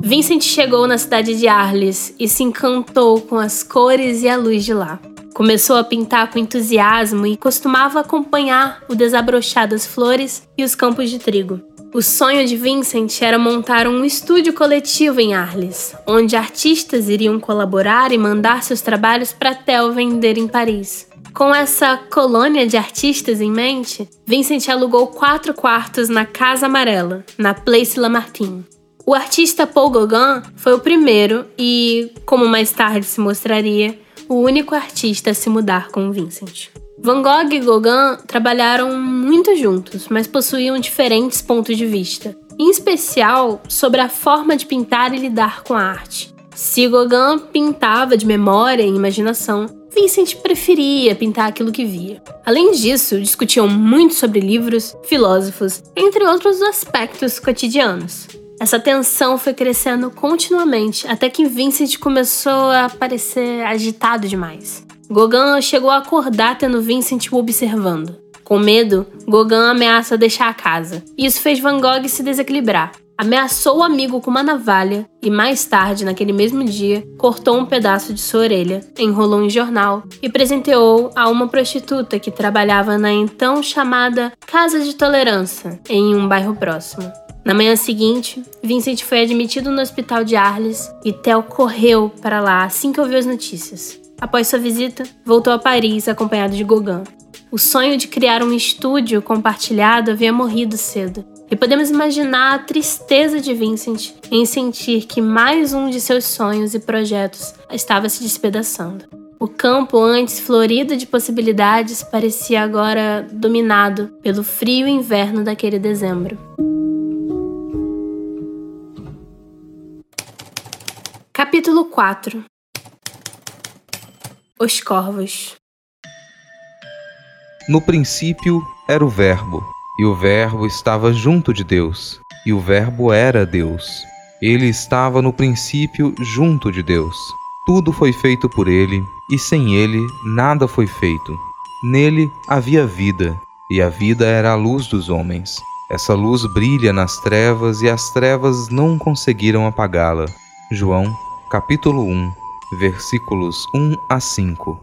Vincent chegou na cidade de Arles e se encantou com as cores e a luz de lá. Começou a pintar com entusiasmo e costumava acompanhar o desabrochar das flores e os campos de trigo. O sonho de Vincent era montar um estúdio coletivo em Arles, onde artistas iriam colaborar e mandar seus trabalhos para Theo vender em Paris. Com essa colônia de artistas em mente, Vincent alugou quatro quartos na Casa Amarela, na Place Lamartine. O artista Paul Gauguin foi o primeiro e, como mais tarde se mostraria, o único artista a se mudar com Vincent. Van Gogh e Gauguin trabalharam muito juntos, mas possuíam diferentes pontos de vista, em especial sobre a forma de pintar e lidar com a arte. Se Gauguin pintava de memória e imaginação, Vincent preferia pintar aquilo que via. Além disso, discutiam muito sobre livros, filósofos, entre outros aspectos cotidianos. Essa tensão foi crescendo continuamente até que Vincent começou a parecer agitado demais. Gauguin chegou a acordar tendo Vincent o observando. Com medo, Gauguin ameaça deixar a casa. Isso fez Van Gogh se desequilibrar. Ameaçou o amigo com uma navalha e, mais tarde, naquele mesmo dia, cortou um pedaço de sua orelha, enrolou em jornal e presenteou a uma prostituta que trabalhava na então chamada Casa de Tolerância, em um bairro próximo. Na manhã seguinte, Vincent foi admitido no hospital de Arles e Theo correu para lá assim que ouviu as notícias. Após sua visita, voltou a Paris acompanhado de Gauguin. O sonho de criar um estúdio compartilhado havia morrido cedo, e podemos imaginar a tristeza de Vincent em sentir que mais um de seus sonhos e projetos estava se despedaçando. O campo, antes florido de possibilidades, parecia agora dominado pelo frio inverno daquele dezembro. Capítulo 4 Os Corvos No princípio era o Verbo e o Verbo estava junto de Deus, e o Verbo era Deus. Ele estava no princípio junto de Deus. Tudo foi feito por ele, e sem ele nada foi feito. Nele havia vida, e a vida era a luz dos homens. Essa luz brilha nas trevas, e as trevas não conseguiram apagá-la. João, capítulo 1, versículos 1 a 5.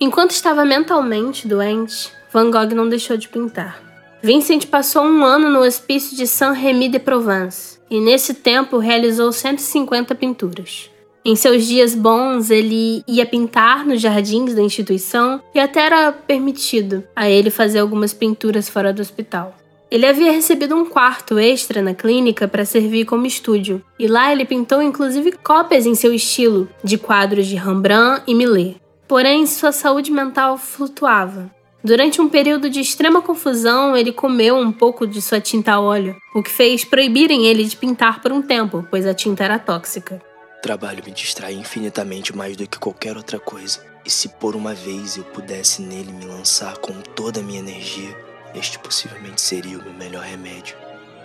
Enquanto estava mentalmente doente, Van Gogh não deixou de pintar. Vincent passou um ano no hospício de Saint-Rémy de Provence e, nesse tempo, realizou 150 pinturas. Em seus dias bons, ele ia pintar nos jardins da instituição e até era permitido a ele fazer algumas pinturas fora do hospital. Ele havia recebido um quarto extra na clínica para servir como estúdio, e lá ele pintou inclusive cópias em seu estilo de quadros de Rembrandt e Millet porém sua saúde mental flutuava. Durante um período de extrema confusão, ele comeu um pouco de sua tinta a óleo, o que fez proibirem ele de pintar por um tempo, pois a tinta era tóxica. Trabalho me distrai infinitamente mais do que qualquer outra coisa. E se por uma vez eu pudesse nele me lançar com toda a minha energia, este possivelmente seria o meu melhor remédio.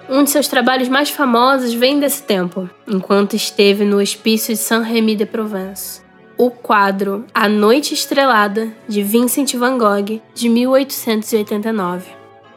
Um de seus trabalhos mais famosos vem desse tempo, enquanto esteve no hospício de Saint-Rémy de Provence o quadro A Noite Estrelada, de Vincent van Gogh, de 1889.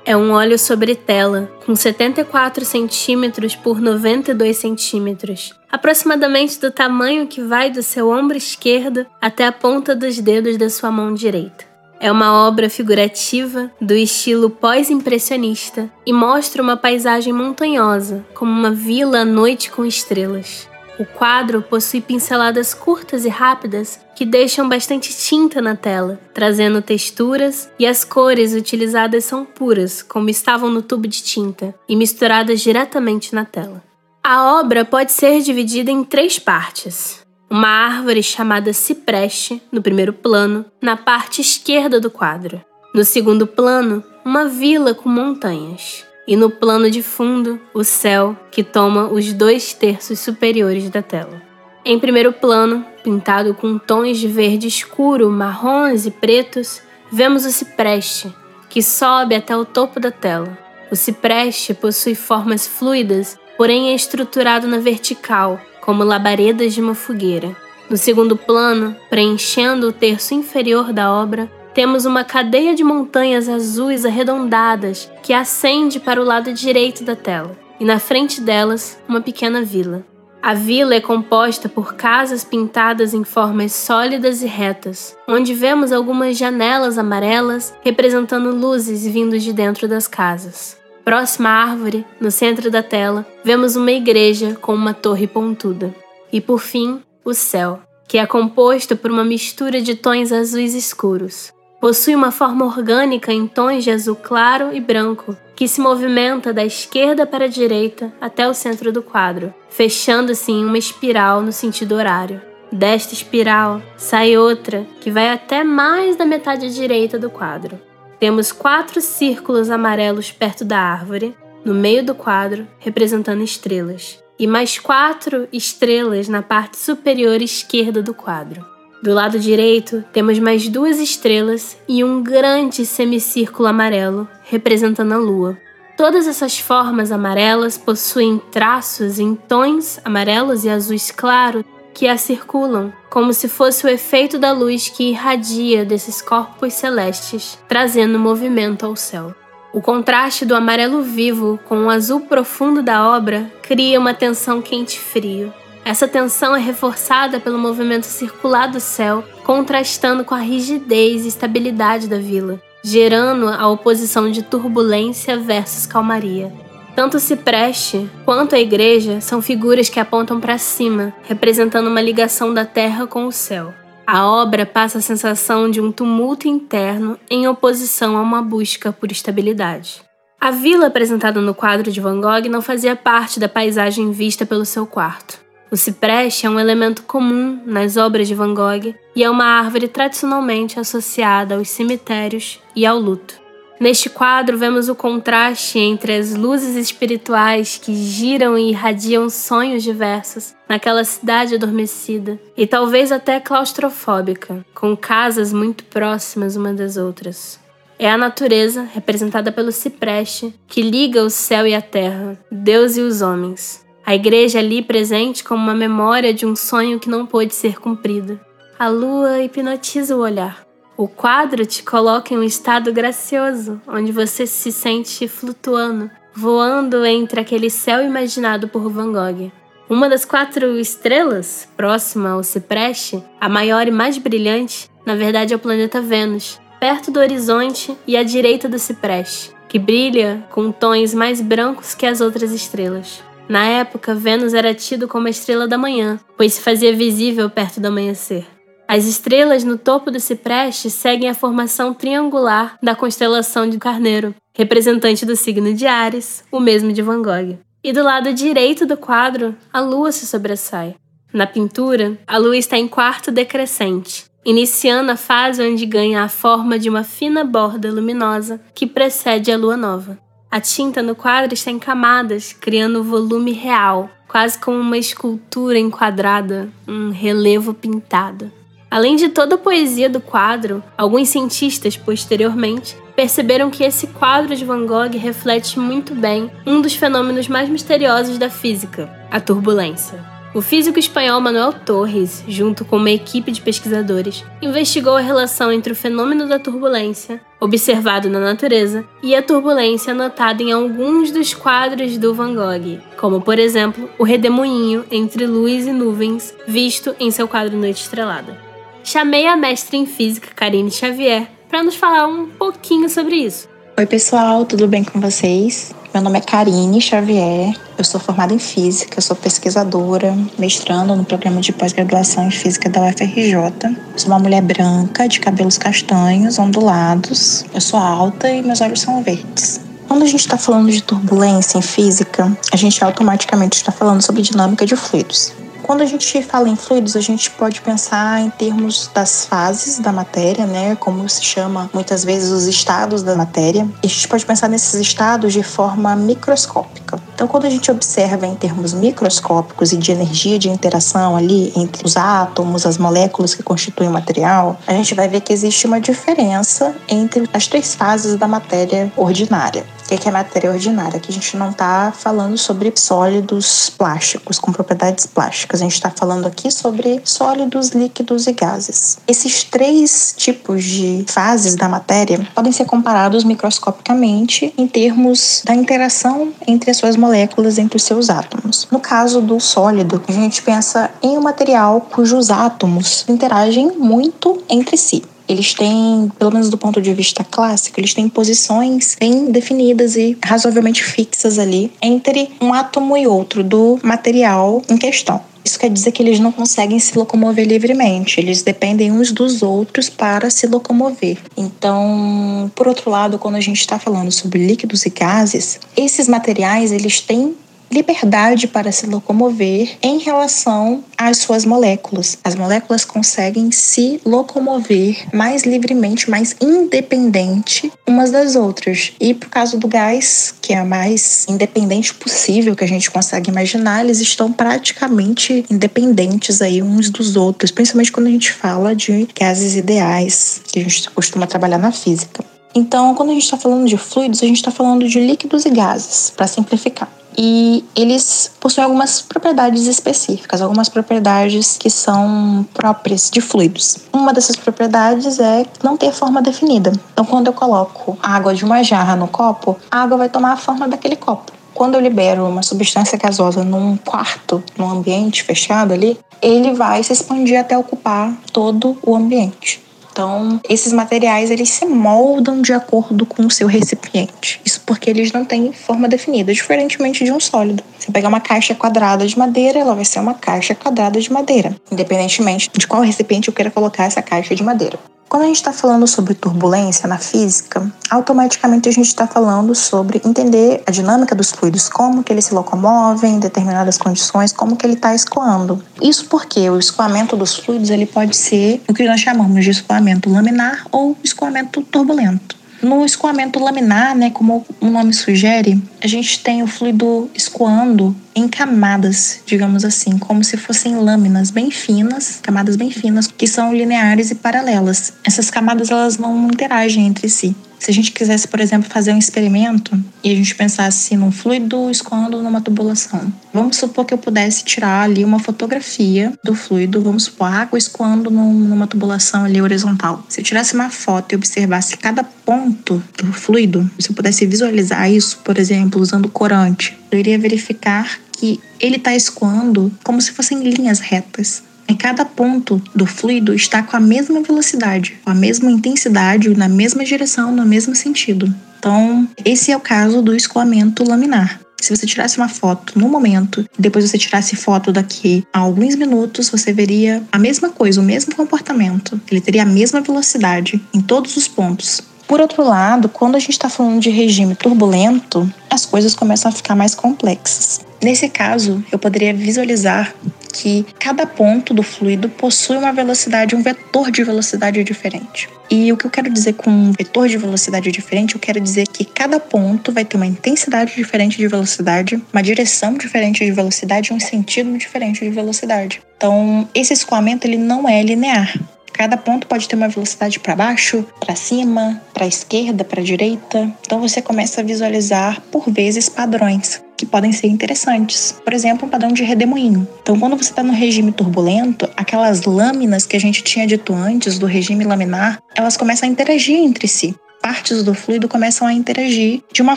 É um óleo sobre tela, com 74 centímetros por 92 centímetros, aproximadamente do tamanho que vai do seu ombro esquerdo até a ponta dos dedos da sua mão direita. É uma obra figurativa do estilo pós-impressionista e mostra uma paisagem montanhosa, como uma vila à noite com estrelas. O quadro possui pinceladas curtas e rápidas que deixam bastante tinta na tela, trazendo texturas, e as cores utilizadas são puras, como estavam no tubo de tinta, e misturadas diretamente na tela. A obra pode ser dividida em três partes. Uma árvore chamada cipreste, no primeiro plano, na parte esquerda do quadro. No segundo plano, uma vila com montanhas e no plano de fundo, o céu, que toma os dois terços superiores da tela. Em primeiro plano, pintado com tons de verde escuro, marrons e pretos, vemos o cipreste, que sobe até o topo da tela. O cipreste possui formas fluidas, porém é estruturado na vertical, como labaredas de uma fogueira. No segundo plano, preenchendo o terço inferior da obra, temos uma cadeia de montanhas azuis arredondadas que ascende para o lado direito da tela, e na frente delas, uma pequena vila. A vila é composta por casas pintadas em formas sólidas e retas, onde vemos algumas janelas amarelas representando luzes vindos de dentro das casas. Próxima à árvore, no centro da tela, vemos uma igreja com uma torre pontuda. E por fim, o céu, que é composto por uma mistura de tons azuis escuros. Possui uma forma orgânica em tons de azul claro e branco, que se movimenta da esquerda para a direita até o centro do quadro, fechando-se em uma espiral no sentido horário. Desta espiral sai outra que vai até mais da metade direita do quadro. Temos quatro círculos amarelos perto da árvore, no meio do quadro, representando estrelas, e mais quatro estrelas na parte superior esquerda do quadro. Do lado direito, temos mais duas estrelas e um grande semicírculo amarelo, representando a Lua. Todas essas formas amarelas possuem traços em tons amarelos e azuis claros que a circulam, como se fosse o efeito da luz que irradia desses corpos celestes, trazendo movimento ao céu. O contraste do amarelo vivo com o azul profundo da obra cria uma tensão quente-frio. Essa tensão é reforçada pelo movimento circular do céu, contrastando com a rigidez e estabilidade da vila, gerando a oposição de turbulência versus calmaria. Tanto o cipreste quanto a igreja são figuras que apontam para cima, representando uma ligação da terra com o céu. A obra passa a sensação de um tumulto interno em oposição a uma busca por estabilidade. A vila apresentada no quadro de Van Gogh não fazia parte da paisagem vista pelo seu quarto. O cipreste é um elemento comum nas obras de Van Gogh e é uma árvore tradicionalmente associada aos cemitérios e ao luto. Neste quadro, vemos o contraste entre as luzes espirituais que giram e irradiam sonhos diversos naquela cidade adormecida e talvez até claustrofóbica, com casas muito próximas uma das outras. É a natureza, representada pelo cipreste, que liga o céu e a terra, Deus e os homens. A igreja ali presente como uma memória de um sonho que não pôde ser cumprido. A lua hipnotiza o olhar. O quadro te coloca em um estado gracioso, onde você se sente flutuando, voando entre aquele céu imaginado por Van Gogh. Uma das quatro estrelas, próxima ao cipreste, a maior e mais brilhante, na verdade é o planeta Vênus, perto do horizonte e à direita do cipreste, que brilha com tons mais brancos que as outras estrelas. Na época, Vênus era tido como a estrela da manhã, pois se fazia visível perto do amanhecer. As estrelas no topo do cipreste seguem a formação triangular da constelação de Carneiro, representante do signo de Ares, o mesmo de Van Gogh. E do lado direito do quadro, a lua se sobressai. Na pintura, a lua está em quarto decrescente, iniciando a fase onde ganha a forma de uma fina borda luminosa que precede a lua nova. A tinta no quadro está em camadas, criando volume real, quase como uma escultura enquadrada, um relevo pintado. Além de toda a poesia do quadro, alguns cientistas, posteriormente, perceberam que esse quadro de Van Gogh reflete muito bem um dos fenômenos mais misteriosos da física, a turbulência. O físico espanhol Manuel Torres, junto com uma equipe de pesquisadores, investigou a relação entre o fenômeno da turbulência, observado na natureza, e a turbulência notada em alguns dos quadros do Van Gogh, como, por exemplo, o redemoinho entre luz e nuvens, visto em seu quadro Noite Estrelada chamei a mestre em física, Karine Xavier, para nos falar um pouquinho sobre isso. Oi, pessoal, tudo bem com vocês? Meu nome é Karine Xavier, eu sou formada em Física, sou pesquisadora, mestrando no programa de pós-graduação em Física da UFRJ. Sou uma mulher branca, de cabelos castanhos, ondulados. Eu sou alta e meus olhos são verdes. Quando a gente está falando de turbulência em física, a gente automaticamente está falando sobre dinâmica de fluidos. Quando a gente fala em fluidos, a gente pode pensar em termos das fases da matéria, né, como se chama muitas vezes os estados da matéria. E a gente pode pensar nesses estados de forma microscópica. Então, quando a gente observa em termos microscópicos e de energia de interação ali entre os átomos, as moléculas que constituem o material, a gente vai ver que existe uma diferença entre as três fases da matéria ordinária. O que é matéria ordinária? Aqui a gente não está falando sobre sólidos plásticos com propriedades plásticas. A gente está falando aqui sobre sólidos, líquidos e gases. Esses três tipos de fases da matéria podem ser comparados microscopicamente em termos da interação entre as suas moléculas, entre os seus átomos. No caso do sólido, a gente pensa em um material cujos átomos interagem muito entre si eles têm, pelo menos do ponto de vista clássico, eles têm posições bem definidas e razoavelmente fixas ali entre um átomo e outro do material em questão. Isso quer dizer que eles não conseguem se locomover livremente, eles dependem uns dos outros para se locomover. Então, por outro lado, quando a gente está falando sobre líquidos e gases, esses materiais eles têm liberdade para se locomover em relação às suas moléculas. As moléculas conseguem se locomover mais livremente, mais independente umas das outras. E por causa do gás, que é a mais independente possível que a gente consegue imaginar, eles estão praticamente independentes aí uns dos outros, principalmente quando a gente fala de gases ideais, que a gente costuma trabalhar na física. Então, quando a gente está falando de fluidos, a gente está falando de líquidos e gases, para simplificar. E eles possuem algumas propriedades específicas, algumas propriedades que são próprias de fluidos. Uma dessas propriedades é não ter forma definida. Então, quando eu coloco água de uma jarra no copo, a água vai tomar a forma daquele copo. Quando eu libero uma substância gasosa num quarto, num ambiente fechado ali, ele vai se expandir até ocupar todo o ambiente. Então, esses materiais eles se moldam de acordo com o seu recipiente. Isso porque eles não têm forma definida, diferentemente de um sólido. Você pegar uma caixa quadrada de madeira, ela vai ser uma caixa quadrada de madeira, independentemente de qual recipiente eu queira colocar essa caixa de madeira. Quando a gente está falando sobre turbulência na física, automaticamente a gente está falando sobre entender a dinâmica dos fluidos, como que eles se locomovem em determinadas condições, como que ele está escoando. Isso porque o escoamento dos fluidos ele pode ser o que nós chamamos de escoamento laminar ou escoamento turbulento. No escoamento laminar, né, como o nome sugere, a gente tem o fluido escoando em camadas, digamos assim, como se fossem lâminas bem finas, camadas bem finas, que são lineares e paralelas. Essas camadas elas não interagem entre si. Se a gente quisesse, por exemplo, fazer um experimento e a gente pensasse num fluido escoando numa tubulação, vamos supor que eu pudesse tirar ali uma fotografia do fluido, vamos supor água escoando numa tubulação ali horizontal. Se eu tirasse uma foto e observasse cada ponto do fluido, se eu pudesse visualizar isso, por exemplo, usando corante, eu iria verificar que ele está escoando como se fossem linhas retas. Em cada ponto do fluido está com a mesma velocidade, com a mesma intensidade, na mesma direção, no mesmo sentido. Então, esse é o caso do escoamento laminar. Se você tirasse uma foto no momento e depois você tirasse foto daqui a alguns minutos, você veria a mesma coisa, o mesmo comportamento. Ele teria a mesma velocidade em todos os pontos. Por outro lado, quando a gente está falando de regime turbulento, as coisas começam a ficar mais complexas. Nesse caso, eu poderia visualizar que cada ponto do fluido possui uma velocidade, um vetor de velocidade diferente. E o que eu quero dizer com um vetor de velocidade diferente, eu quero dizer que cada ponto vai ter uma intensidade diferente de velocidade, uma direção diferente de velocidade um sentido diferente de velocidade. Então, esse escoamento ele não é linear. Cada ponto pode ter uma velocidade para baixo, para cima, para esquerda, para direita. Então você começa a visualizar por vezes padrões que podem ser interessantes. Por exemplo, um padrão de redemoinho. Então, quando você está no regime turbulento, aquelas lâminas que a gente tinha dito antes do regime laminar, elas começam a interagir entre si partes do fluido começam a interagir de uma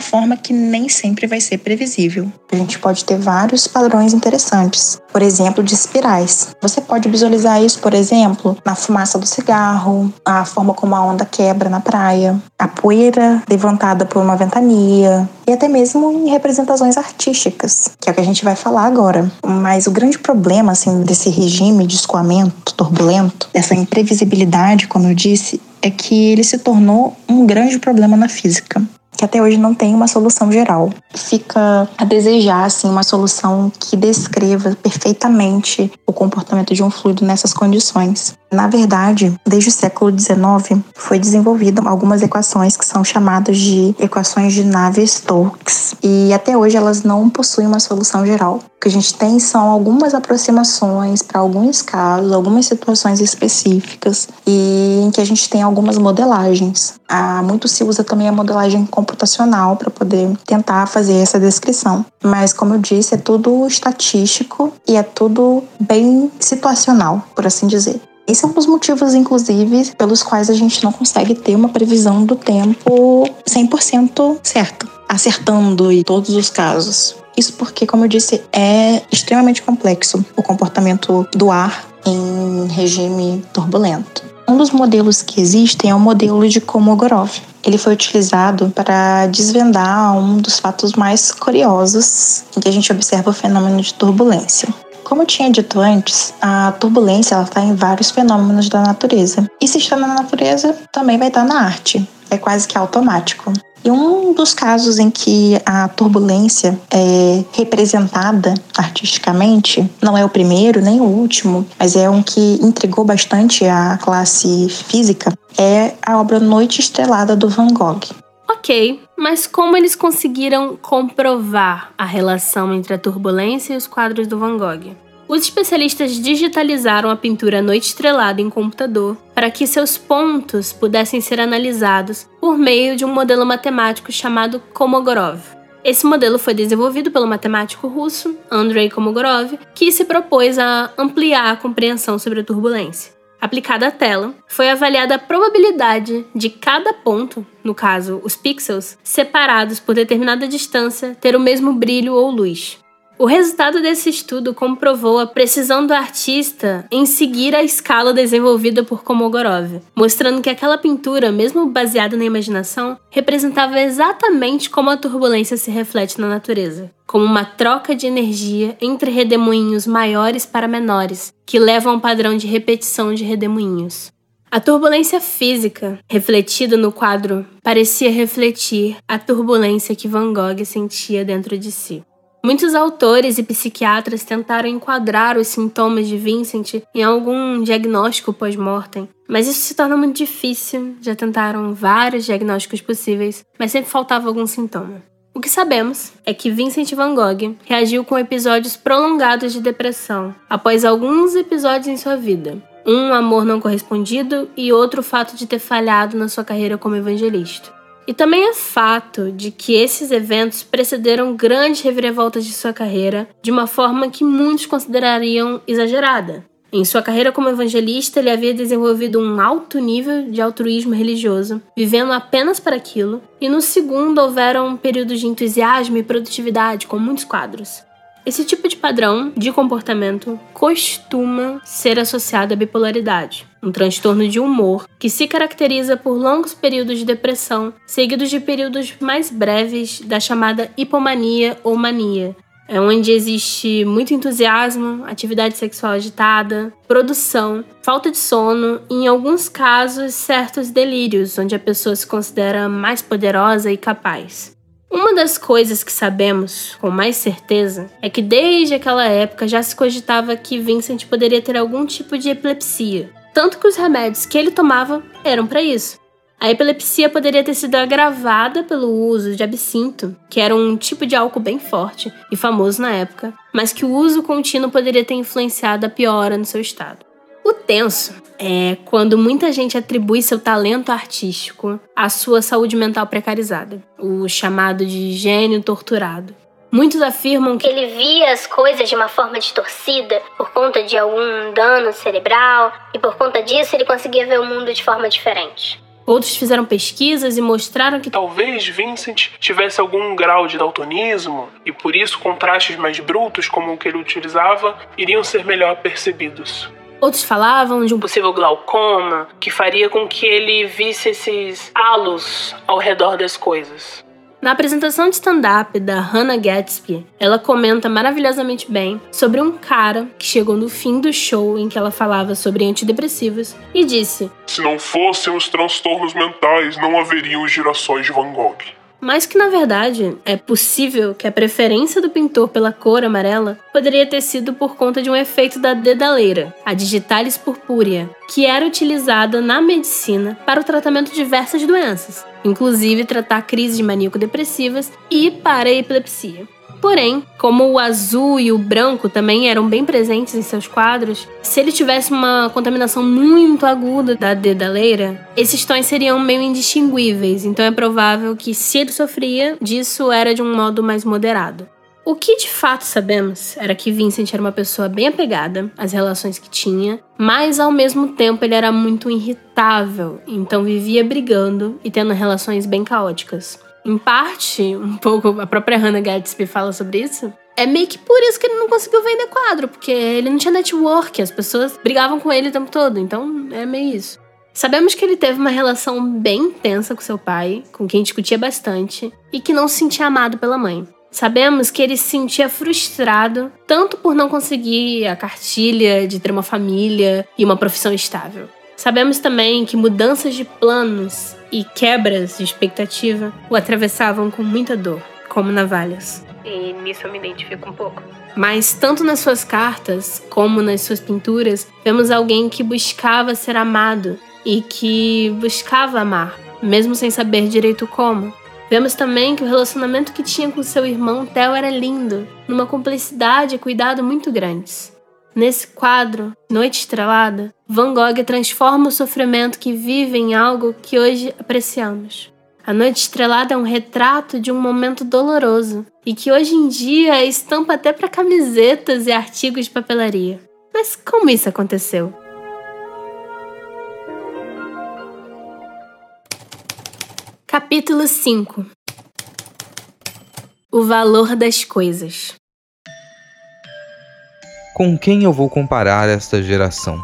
forma que nem sempre vai ser previsível. A gente pode ter vários padrões interessantes, por exemplo, de espirais. Você pode visualizar isso, por exemplo, na fumaça do cigarro, a forma como a onda quebra na praia, a poeira levantada por uma ventania e até mesmo em representações artísticas, que é o que a gente vai falar agora. Mas o grande problema assim desse regime de escoamento turbulento, dessa imprevisibilidade, como eu disse, é que ele se tornou um grande problema na física que até hoje não tem uma solução geral. Fica a desejar assim uma solução que descreva perfeitamente o comportamento de um fluido nessas condições. Na verdade, desde o século XIX foi desenvolvida algumas equações que são chamadas de equações de Navier-Stokes e até hoje elas não possuem uma solução geral. O que a gente tem são algumas aproximações para alguns casos, algumas situações específicas e em que a gente tem algumas modelagens. Ah, muito se usa também a modelagem computacional para poder tentar fazer essa descrição. Mas, como eu disse, é tudo estatístico e é tudo bem situacional, por assim dizer. Esse é um dos motivos, inclusive, pelos quais a gente não consegue ter uma previsão do tempo 100% certa, acertando em todos os casos. Isso porque, como eu disse, é extremamente complexo o comportamento do ar em regime turbulento. Um dos modelos que existem é o modelo de Kolmogorov. Ele foi utilizado para desvendar um dos fatos mais curiosos em que a gente observa o fenômeno de turbulência. Como eu tinha dito antes, a turbulência está em vários fenômenos da natureza. E se está na natureza, também vai estar na arte. É quase que automático. E um dos casos em que a turbulência é representada artisticamente, não é o primeiro nem o último, mas é um que intrigou bastante a classe física, é a obra Noite Estrelada do Van Gogh. Ok, mas como eles conseguiram comprovar a relação entre a turbulência e os quadros do Van Gogh? Os especialistas digitalizaram a pintura Noite Estrelada em computador para que seus pontos pudessem ser analisados por meio de um modelo matemático chamado Kolmogorov. Esse modelo foi desenvolvido pelo matemático russo Andrei Kolmogorov, que se propôs a ampliar a compreensão sobre a turbulência. Aplicada à tela, foi avaliada a probabilidade de cada ponto, no caso os pixels, separados por determinada distância, ter o mesmo brilho ou luz. O resultado desse estudo comprovou a precisão do artista em seguir a escala desenvolvida por Komogorov, mostrando que aquela pintura, mesmo baseada na imaginação, representava exatamente como a turbulência se reflete na natureza, como uma troca de energia entre redemoinhos maiores para menores, que levam a um padrão de repetição de redemoinhos. A turbulência física, refletida no quadro, parecia refletir a turbulência que Van Gogh sentia dentro de si. Muitos autores e psiquiatras tentaram enquadrar os sintomas de Vincent em algum diagnóstico pós-mortem, mas isso se torna muito difícil. Já tentaram vários diagnósticos possíveis, mas sempre faltava algum sintoma. O que sabemos é que Vincent van Gogh reagiu com episódios prolongados de depressão após alguns episódios em sua vida. Um amor não correspondido e outro fato de ter falhado na sua carreira como evangelista. E também é fato de que esses eventos precederam grandes reviravoltas de sua carreira de uma forma que muitos considerariam exagerada. Em sua carreira como evangelista, ele havia desenvolvido um alto nível de altruísmo religioso, vivendo apenas para aquilo, e no segundo houveram períodos de entusiasmo e produtividade, com muitos quadros. Esse tipo de padrão de comportamento costuma ser associado à bipolaridade, um transtorno de humor que se caracteriza por longos períodos de depressão, seguidos de períodos mais breves da chamada hipomania ou mania, é onde existe muito entusiasmo, atividade sexual agitada, produção, falta de sono e, em alguns casos, certos delírios, onde a pessoa se considera mais poderosa e capaz. Uma das coisas que sabemos com mais certeza é que desde aquela época já se cogitava que Vincent poderia ter algum tipo de epilepsia, tanto que os remédios que ele tomava eram para isso. A epilepsia poderia ter sido agravada pelo uso de absinto, que era um tipo de álcool bem forte e famoso na época, mas que o uso contínuo poderia ter influenciado a piora no seu estado. O tenso é quando muita gente atribui seu talento artístico à sua saúde mental precarizada, o chamado de gênio torturado. Muitos afirmam que ele via as coisas de uma forma distorcida por conta de algum dano cerebral e por conta disso ele conseguia ver o mundo de forma diferente. Outros fizeram pesquisas e mostraram que talvez Vincent tivesse algum grau de daltonismo e por isso contrastes mais brutos como o que ele utilizava iriam ser melhor percebidos. Outros falavam de um possível glaucoma que faria com que ele visse esses halos ao redor das coisas. Na apresentação de stand-up da Hannah Gatsby, ela comenta maravilhosamente bem sobre um cara que chegou no fim do show em que ela falava sobre antidepressivos e disse: Se não fossem os transtornos mentais, não haveriam os girassóis de Van Gogh mas que na verdade é possível que a preferência do pintor pela cor amarela poderia ter sido por conta de um efeito da dedaleira, a digitalis purpúrea, que era utilizada na medicina para o tratamento de diversas doenças, inclusive tratar crises maníaco-depressivas e para a epilepsia. Porém, como o azul e o branco também eram bem presentes em seus quadros, se ele tivesse uma contaminação muito aguda da dedaleira, esses tons seriam meio indistinguíveis, então é provável que se ele sofria disso era de um modo mais moderado. O que de fato sabemos era que Vincent era uma pessoa bem apegada às relações que tinha, mas ao mesmo tempo ele era muito irritável, então vivia brigando e tendo relações bem caóticas em parte, um pouco, a própria Hannah Gadsby fala sobre isso. É meio que por isso que ele não conseguiu vender quadro, porque ele não tinha network, as pessoas brigavam com ele o tempo todo, então é meio isso. Sabemos que ele teve uma relação bem intensa com seu pai, com quem discutia bastante, e que não se sentia amado pela mãe. Sabemos que ele se sentia frustrado, tanto por não conseguir a cartilha de ter uma família e uma profissão estável. Sabemos também que mudanças de planos e quebras de expectativa o atravessavam com muita dor, como navalhas. E nisso eu me identifico um pouco. Mas, tanto nas suas cartas como nas suas pinturas, vemos alguém que buscava ser amado e que buscava amar, mesmo sem saber direito como. Vemos também que o relacionamento que tinha com seu irmão Theo era lindo, numa cumplicidade e cuidado muito grandes. Nesse quadro, Noite Estrelada, Van Gogh transforma o sofrimento que vive em algo que hoje apreciamos. A Noite Estrelada é um retrato de um momento doloroso e que hoje em dia estampa até para camisetas e artigos de papelaria. Mas como isso aconteceu? Capítulo 5 O valor das coisas. Com quem eu vou comparar esta geração?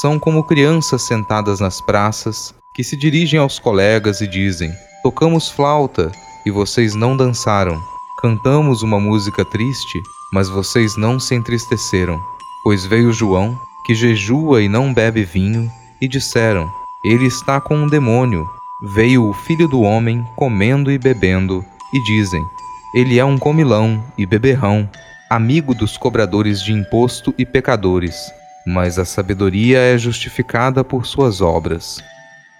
São como crianças sentadas nas praças que se dirigem aos colegas e dizem: Tocamos flauta e vocês não dançaram. Cantamos uma música triste, mas vocês não se entristeceram. Pois veio João, que jejua e não bebe vinho, e disseram: Ele está com um demônio. Veio o filho do homem comendo e bebendo, e dizem: Ele é um comilão e beberrão, amigo dos cobradores de imposto e pecadores. Mas a sabedoria é justificada por suas obras.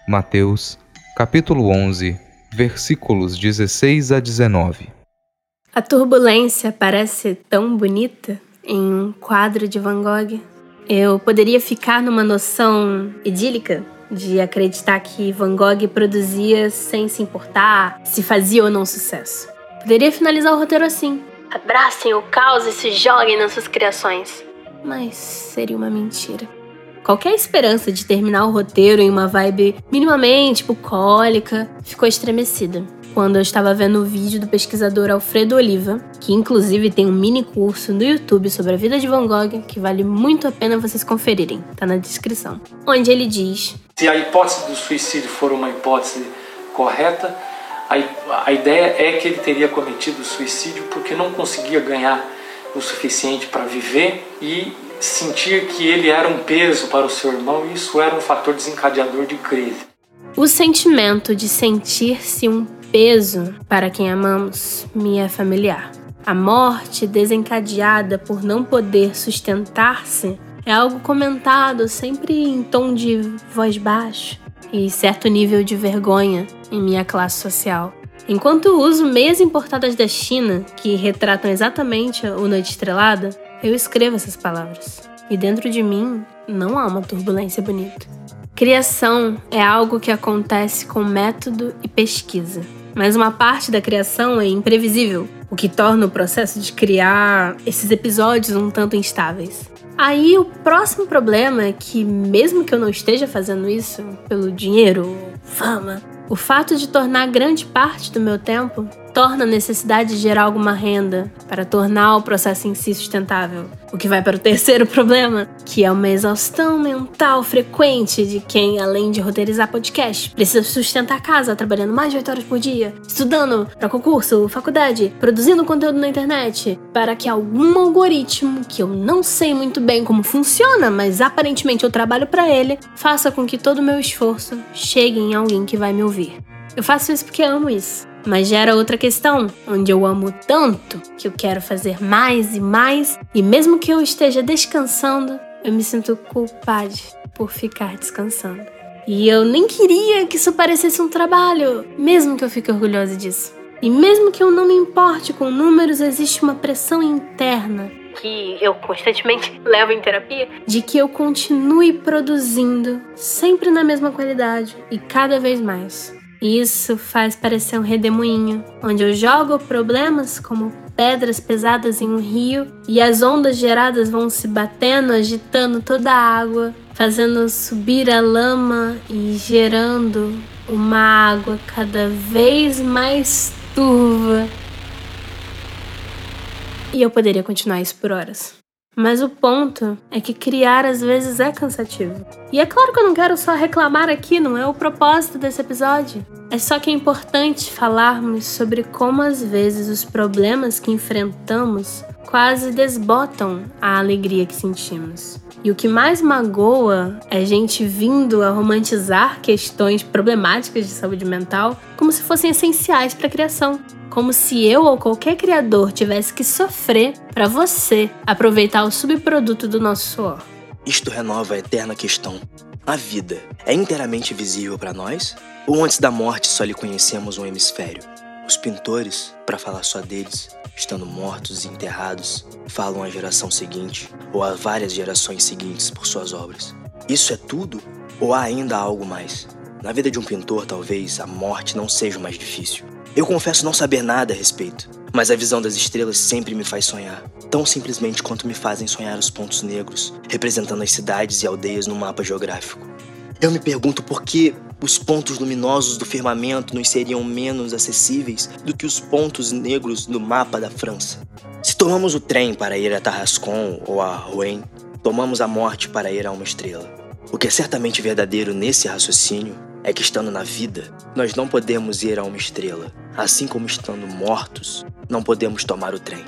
Mateus, capítulo 11, versículos 16 a 19. A turbulência parece tão bonita em um quadro de Van Gogh. Eu poderia ficar numa noção idílica de acreditar que Van Gogh produzia sem se importar se fazia ou não sucesso. Poderia finalizar o roteiro assim: abracem o caos e se joguem nas suas criações. Mas seria uma mentira qualquer esperança de terminar o roteiro em uma vibe minimamente bucólica ficou estremecida. Quando eu estava vendo o vídeo do pesquisador Alfredo Oliva, que inclusive tem um mini curso no YouTube sobre a vida de Van Gogh, que vale muito a pena vocês conferirem, tá na descrição. Onde ele diz: Se a hipótese do suicídio for uma hipótese correta, a, a ideia é que ele teria cometido suicídio porque não conseguia ganhar o suficiente para viver e sentir que ele era um peso para o seu irmão e isso era um fator desencadeador de crise. O sentimento de sentir-se um peso para quem amamos me é familiar. A morte desencadeada por não poder sustentar-se é algo comentado sempre em tom de voz baixa e certo nível de vergonha em minha classe social. Enquanto uso meias importadas da China, que retratam exatamente o Noite Estrelada, eu escrevo essas palavras. E dentro de mim não há uma turbulência bonita. Criação é algo que acontece com método e pesquisa. Mas uma parte da criação é imprevisível, o que torna o processo de criar esses episódios um tanto instáveis. Aí o próximo problema é que, mesmo que eu não esteja fazendo isso pelo dinheiro, fama, o fato de tornar grande parte do meu tempo torna a necessidade de gerar alguma renda para tornar o processo em si sustentável. O que vai para o terceiro problema, que é uma exaustão mental frequente de quem, além de roteirizar podcast, precisa sustentar a casa trabalhando mais de 8 horas por dia, estudando para concurso, faculdade, produzindo conteúdo na internet, para que algum algoritmo, que eu não sei muito bem como funciona, mas aparentemente eu trabalho para ele, faça com que todo o meu esforço chegue em alguém que vai me ouvir. Eu faço isso porque amo isso. Mas gera outra questão, onde eu amo tanto que eu quero fazer mais e mais, e mesmo que eu esteja descansando, eu me sinto culpada por ficar descansando. E eu nem queria que isso parecesse um trabalho, mesmo que eu fique orgulhosa disso. E mesmo que eu não me importe com números, existe uma pressão interna que eu constantemente levo em terapia, de que eu continue produzindo sempre na mesma qualidade e cada vez mais. Isso faz parecer um redemoinho, onde eu jogo problemas como pedras pesadas em um rio e as ondas geradas vão se batendo, agitando toda a água, fazendo subir a lama e gerando uma água cada vez mais turva. E eu poderia continuar isso por horas. Mas o ponto é que criar às vezes é cansativo. E é claro que eu não quero só reclamar aqui, não é o propósito desse episódio. É só que é importante falarmos sobre como às vezes os problemas que enfrentamos quase desbotam a alegria que sentimos. E o que mais magoa é gente vindo a romantizar questões problemáticas de saúde mental como se fossem essenciais para a criação como se eu ou qualquer criador tivesse que sofrer para você aproveitar o subproduto do nosso suor. Isto renova a eterna questão. A vida é inteiramente visível para nós? Ou antes da morte só lhe conhecemos um hemisfério? Os pintores, para falar só deles, estando mortos e enterrados, falam à geração seguinte ou a várias gerações seguintes por suas obras. Isso é tudo? Ou há ainda algo mais? Na vida de um pintor, talvez a morte não seja o mais difícil. Eu confesso não saber nada a respeito, mas a visão das estrelas sempre me faz sonhar, tão simplesmente quanto me fazem sonhar os pontos negros, representando as cidades e aldeias no mapa geográfico. Eu me pergunto por que os pontos luminosos do firmamento nos seriam menos acessíveis do que os pontos negros do mapa da França. Se tomamos o trem para ir a Tarascon ou a Rouen, tomamos a morte para ir a uma estrela. O que é certamente verdadeiro nesse raciocínio é que estando na vida, nós não podemos ir a uma estrela, assim como estando mortos, não podemos tomar o trem.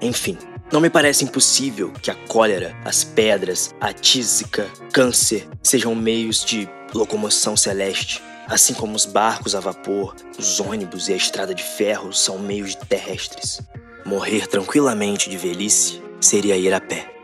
Enfim, não me parece impossível que a cólera, as pedras, a tísica, câncer sejam meios de locomoção celeste, assim como os barcos a vapor, os ônibus e a estrada de ferro são meios terrestres. Morrer tranquilamente de velhice seria ir a pé.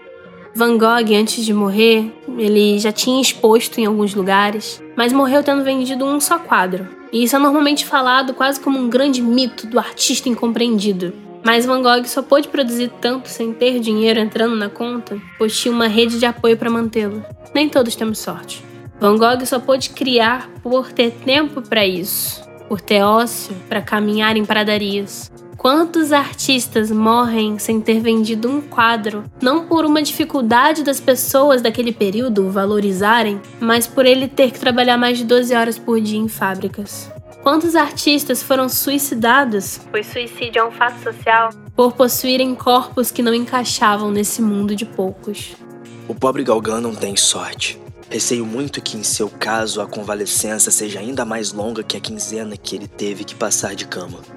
Van Gogh, antes de morrer, ele já tinha exposto em alguns lugares, mas morreu tendo vendido um só quadro. E isso é normalmente falado quase como um grande mito do artista incompreendido. Mas Van Gogh só pôde produzir tanto sem ter dinheiro entrando na conta, pois tinha uma rede de apoio para mantê-lo. Nem todos temos sorte. Van Gogh só pôde criar por ter tempo para isso, por ter ócio para caminhar em pradarias, Quantos artistas morrem sem ter vendido um quadro, não por uma dificuldade das pessoas daquele período valorizarem, mas por ele ter que trabalhar mais de 12 horas por dia em fábricas? Quantos artistas foram suicidados? Pois suicídio é um fato social. Por possuírem corpos que não encaixavam nesse mundo de poucos. O pobre Galgan não tem sorte. Receio muito que, em seu caso, a convalescença seja ainda mais longa que a quinzena que ele teve que passar de cama.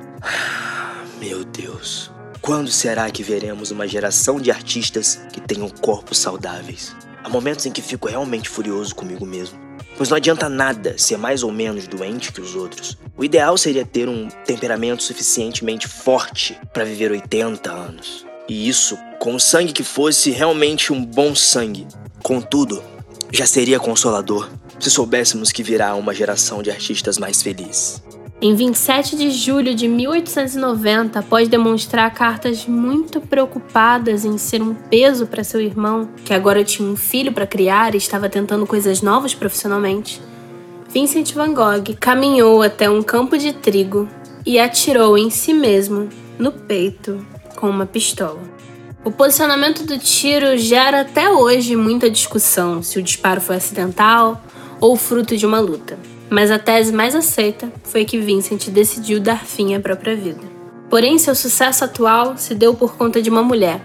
Meu Deus, quando será que veremos uma geração de artistas que tenham corpos saudáveis? Há momentos em que fico realmente furioso comigo mesmo. Pois não adianta nada ser mais ou menos doente que os outros. O ideal seria ter um temperamento suficientemente forte para viver 80 anos. E isso com o sangue que fosse realmente um bom sangue. Contudo, já seria consolador se soubéssemos que virá uma geração de artistas mais felizes. Em 27 de julho de 1890, após demonstrar cartas muito preocupadas em ser um peso para seu irmão, que agora tinha um filho para criar e estava tentando coisas novas profissionalmente, Vincent van Gogh caminhou até um campo de trigo e atirou em si mesmo, no peito, com uma pistola. O posicionamento do tiro gera até hoje muita discussão se o disparo foi acidental ou fruto de uma luta mas a tese mais aceita foi que Vincent decidiu dar fim à própria vida. Porém, seu sucesso atual se deu por conta de uma mulher,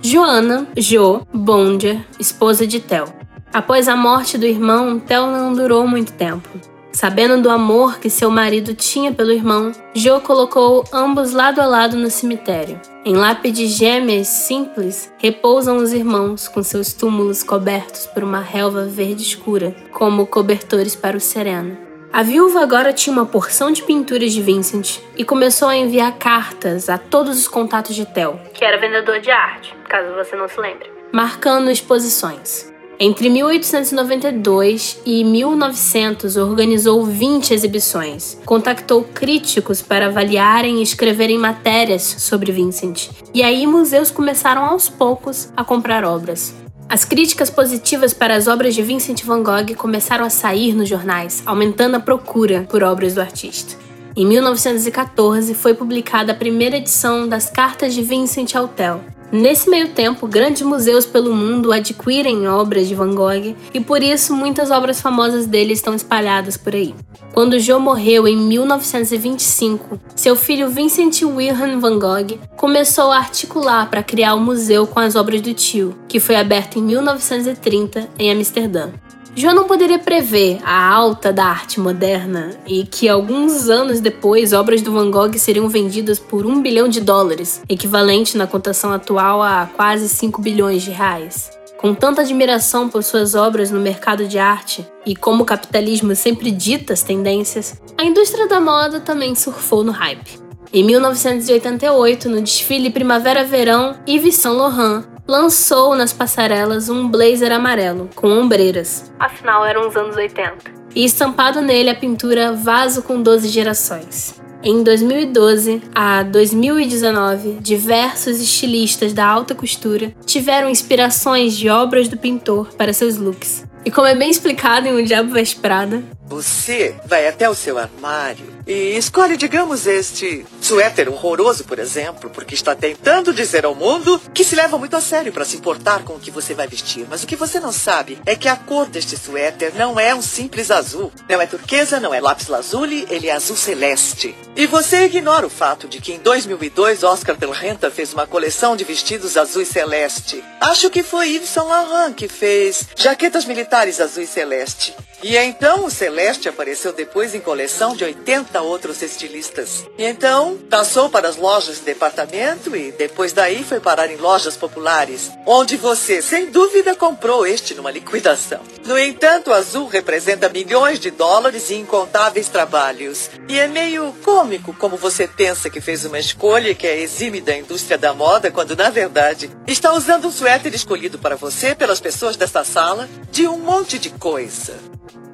Joana Jo Bondia, esposa de Tel. Após a morte do irmão, Tel não durou muito tempo. Sabendo do amor que seu marido tinha pelo irmão, Jo colocou ambos lado a lado no cemitério. Em lápides gêmeas simples, repousam os irmãos com seus túmulos cobertos por uma relva verde escura, como cobertores para o sereno. A viúva agora tinha uma porção de pinturas de Vincent e começou a enviar cartas a todos os contatos de Tel, que era vendedor de arte, caso você não se lembre, marcando exposições. Entre 1892 e 1900, organizou 20 exibições. Contactou críticos para avaliarem e escreverem matérias sobre Vincent. E aí, museus começaram aos poucos a comprar obras. As críticas positivas para as obras de Vincent van Gogh começaram a sair nos jornais, aumentando a procura por obras do artista. Em 1914 foi publicada a primeira edição das Cartas de Vincent ao Tel, Nesse meio tempo, grandes museus pelo mundo adquirem obras de Van Gogh e por isso muitas obras famosas dele estão espalhadas por aí. Quando Joe morreu em 1925, seu filho Vincent Wilhelm van Gogh começou a articular para criar o um museu com as obras do tio, que foi aberto em 1930 em Amsterdã. João não poderia prever a alta da arte moderna e que alguns anos depois obras do Van Gogh seriam vendidas por um bilhão de dólares, equivalente na cotação atual a quase 5 bilhões de reais. Com tanta admiração por suas obras no mercado de arte e como o capitalismo sempre dita as tendências, a indústria da moda também surfou no hype. Em 1988, no desfile Primavera-Verão, Yves Saint Laurent lançou nas passarelas um blazer amarelo com ombreiras. Afinal, eram os anos 80. E estampado nele a pintura Vaso com 12 Gerações. Em 2012 a 2019, diversos estilistas da alta costura tiveram inspirações de obras do pintor para seus looks. E como é bem explicado em O Diabo Veste Prada, Você vai até o seu armário e escolhe, digamos, este suéter horroroso, por exemplo, porque está tentando dizer ao mundo que se leva muito a sério para se importar com o que você vai vestir. Mas o que você não sabe é que a cor deste suéter não é um simples azul. Não é turquesa, não é lápis lazuli, ele é azul celeste. E você ignora o fato de que em 2002 Oscar de la Renta fez uma coleção de vestidos azul e celeste. Acho que foi Yves Saint Laurent que fez jaquetas militares azul e celeste. E então o Celeste apareceu depois em coleção de 80 outros estilistas. E então passou para as lojas de departamento e depois daí foi parar em lojas populares, onde você, sem dúvida, comprou este numa liquidação. No entanto, o azul representa milhões de dólares e incontáveis trabalhos. E é meio cômico como você pensa que fez uma escolha que é exime da indústria da moda, quando na verdade está usando um suéter escolhido para você pelas pessoas desta sala de um monte de coisa.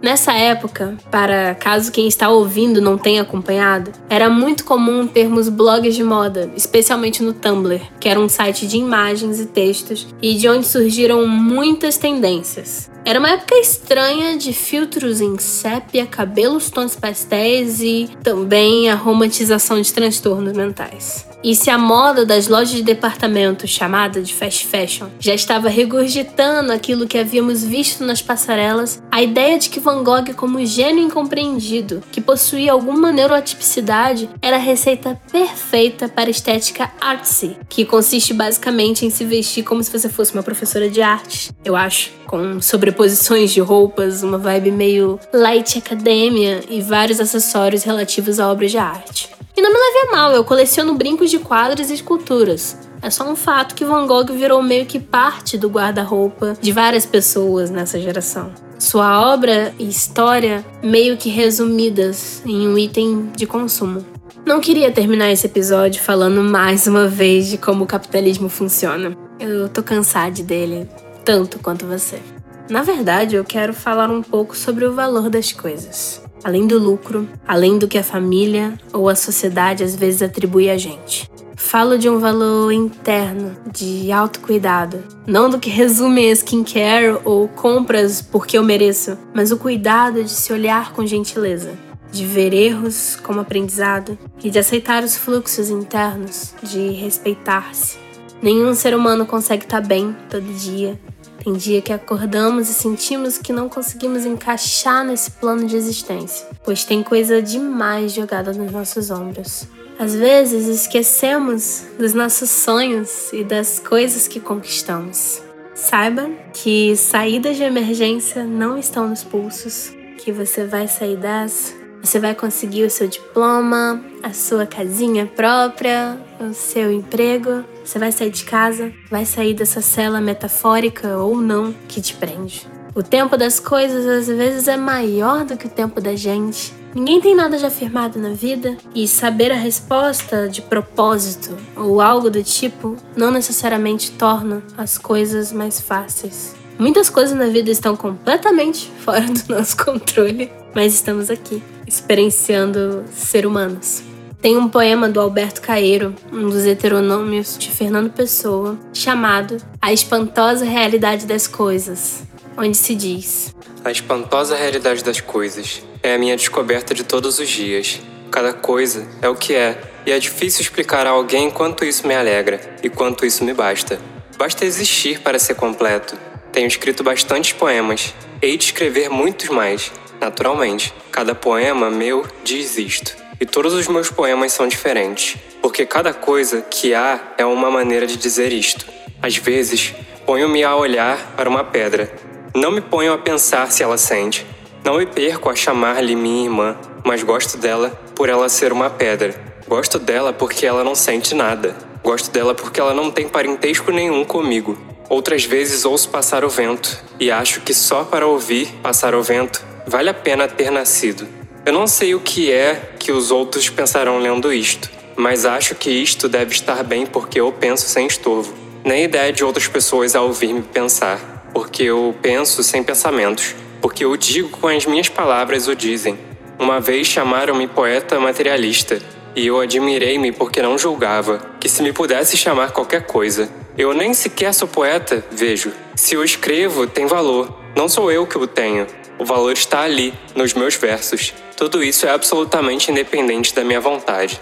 Nessa época, para caso quem está ouvindo não tenha acompanhado, era muito comum termos blogs de moda, especialmente no Tumblr, que era um site de imagens e textos e de onde surgiram muitas tendências. Era uma época estranha de filtros em sépia, cabelos tons pastéis e também a romantização de transtornos mentais. E se a moda das lojas de departamento, chamada de fast fashion, já estava regurgitando aquilo que havíamos visto nas passarelas, a ideia de que Van Gogh, como gênio incompreendido, que possuía alguma neurotipicidade, era a receita perfeita para a estética artsy, que consiste basicamente em se vestir como se você fosse uma professora de arte, eu acho, com sobreposições de roupas, uma vibe meio light academia e vários acessórios relativos a obras de arte. E não me leve a mal, eu coleciono brincos de quadros e esculturas. É só um fato que Van Gogh virou meio que parte do guarda-roupa de várias pessoas nessa geração. Sua obra e história meio que resumidas em um item de consumo. Não queria terminar esse episódio falando mais uma vez de como o capitalismo funciona. Eu tô cansada dele, tanto quanto você. Na verdade, eu quero falar um pouco sobre o valor das coisas além do lucro, além do que a família ou a sociedade às vezes atribui a gente. Falo de um valor interno, de autocuidado. Não do que resume skincare ou compras porque eu mereço, mas o cuidado de se olhar com gentileza, de ver erros como aprendizado e de aceitar os fluxos internos, de respeitar-se. Nenhum ser humano consegue estar bem todo dia, tem dia que acordamos e sentimos que não conseguimos encaixar nesse plano de existência, pois tem coisa demais jogada nos nossos ombros. Às vezes esquecemos dos nossos sonhos e das coisas que conquistamos. Saiba que saídas de emergência não estão nos pulsos, que você vai sair dessa você vai conseguir o seu diploma, a sua casinha própria, o seu emprego. Você vai sair de casa, vai sair dessa cela metafórica ou não que te prende. O tempo das coisas às vezes é maior do que o tempo da gente. Ninguém tem nada de afirmado na vida e saber a resposta de propósito ou algo do tipo não necessariamente torna as coisas mais fáceis. Muitas coisas na vida estão completamente fora do nosso controle, mas estamos aqui experienciando ser humanos. Tem um poema do Alberto Caeiro, um dos heteronômios de Fernando Pessoa, chamado A Espantosa Realidade das Coisas, onde se diz: A espantosa realidade das coisas é a minha descoberta de todos os dias. Cada coisa é o que é, e é difícil explicar a alguém quanto isso me alegra e quanto isso me basta. Basta existir para ser completo. Tenho escrito bastantes poemas, hei de escrever muitos mais, Naturalmente, cada poema meu diz isto. E todos os meus poemas são diferentes, porque cada coisa que há é uma maneira de dizer isto. Às vezes, ponho-me a olhar para uma pedra. Não me ponho a pensar se ela sente. Não me perco a chamar-lhe minha irmã, mas gosto dela por ela ser uma pedra. Gosto dela porque ela não sente nada. Gosto dela porque ela não tem parentesco nenhum comigo. Outras vezes ouço passar o vento e acho que só para ouvir passar o vento Vale a pena ter nascido. Eu não sei o que é que os outros pensarão lendo isto, mas acho que isto deve estar bem porque eu penso sem estorvo. Nem a ideia de outras pessoas ao ouvir-me pensar, porque eu penso sem pensamentos, porque eu digo com as minhas palavras o dizem. Uma vez chamaram-me poeta materialista, e eu admirei-me porque não julgava, que se me pudesse chamar qualquer coisa. Eu nem sequer sou poeta, vejo. Se eu escrevo, tem valor Não sou eu que o tenho. O valor está ali, nos meus versos. Tudo isso é absolutamente independente da minha vontade.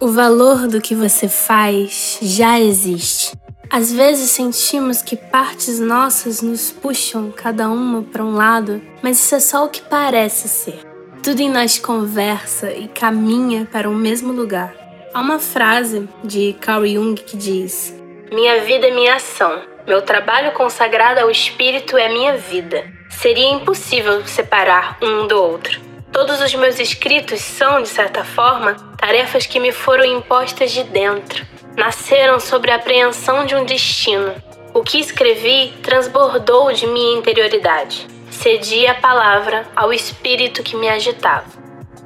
O valor do que você faz já existe. Às vezes sentimos que partes nossas nos puxam cada uma para um lado, mas isso é só o que parece ser. Tudo em nós conversa e caminha para o mesmo lugar. Há uma frase de Carl Jung que diz: Minha vida é minha ação. Meu trabalho consagrado ao espírito é minha vida. Seria impossível separar um do outro. Todos os meus escritos são, de certa forma, tarefas que me foram impostas de dentro nasceram sobre a apreensão de um destino. O que escrevi transbordou de minha interioridade. Cedi a palavra ao espírito que me agitava.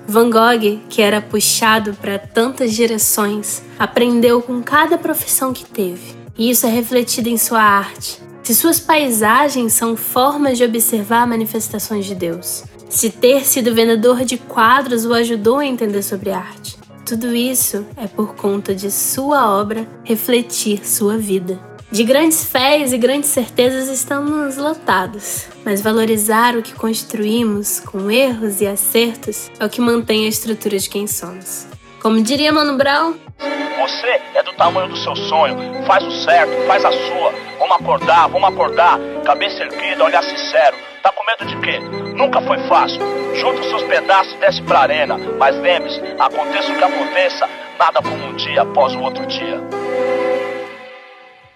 Van Gogh, que era puxado para tantas direções, aprendeu com cada profissão que teve. E isso é refletido em sua arte. Se suas paisagens são formas de observar manifestações de Deus. Se ter sido vendedor de quadros o ajudou a entender sobre arte. Tudo isso é por conta de sua obra refletir sua vida. De grandes fés e grandes certezas estamos lotados, mas valorizar o que construímos com erros e acertos é o que mantém a estrutura de quem somos. Como diria Mano Brown, você é do tamanho do seu sonho, faz o certo, faz a sua. Vamos acordar, vamos acordar, cabeça erguida, olhar sincero. Tá com medo de quê? Nunca foi fácil. Junta os seus pedaços e desce pra arena. Mas lembre-se, aconteça o que aconteça, nada como um dia após o outro dia.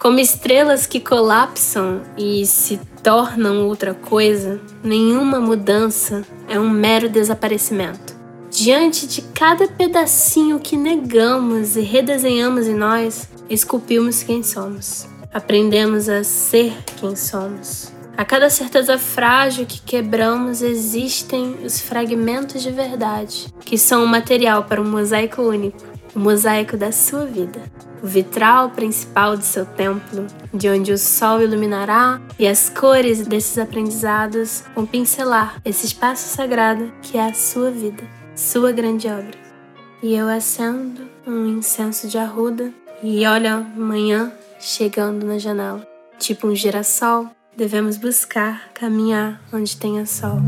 Como estrelas que colapsam e se tornam outra coisa, nenhuma mudança é um mero desaparecimento. Diante de cada pedacinho que negamos e redesenhamos em nós, esculpimos quem somos. Aprendemos a ser quem somos. A cada certeza frágil que quebramos existem os fragmentos de verdade, que são o material para um mosaico único, o mosaico da sua vida. O vitral principal de seu templo, de onde o sol iluminará e as cores desses aprendizados vão pincelar esse espaço sagrado que é a sua vida, sua grande obra. E eu acendo um incenso de arruda e olho amanhã chegando na janela, tipo um girassol devemos buscar caminhar onde tenha sol.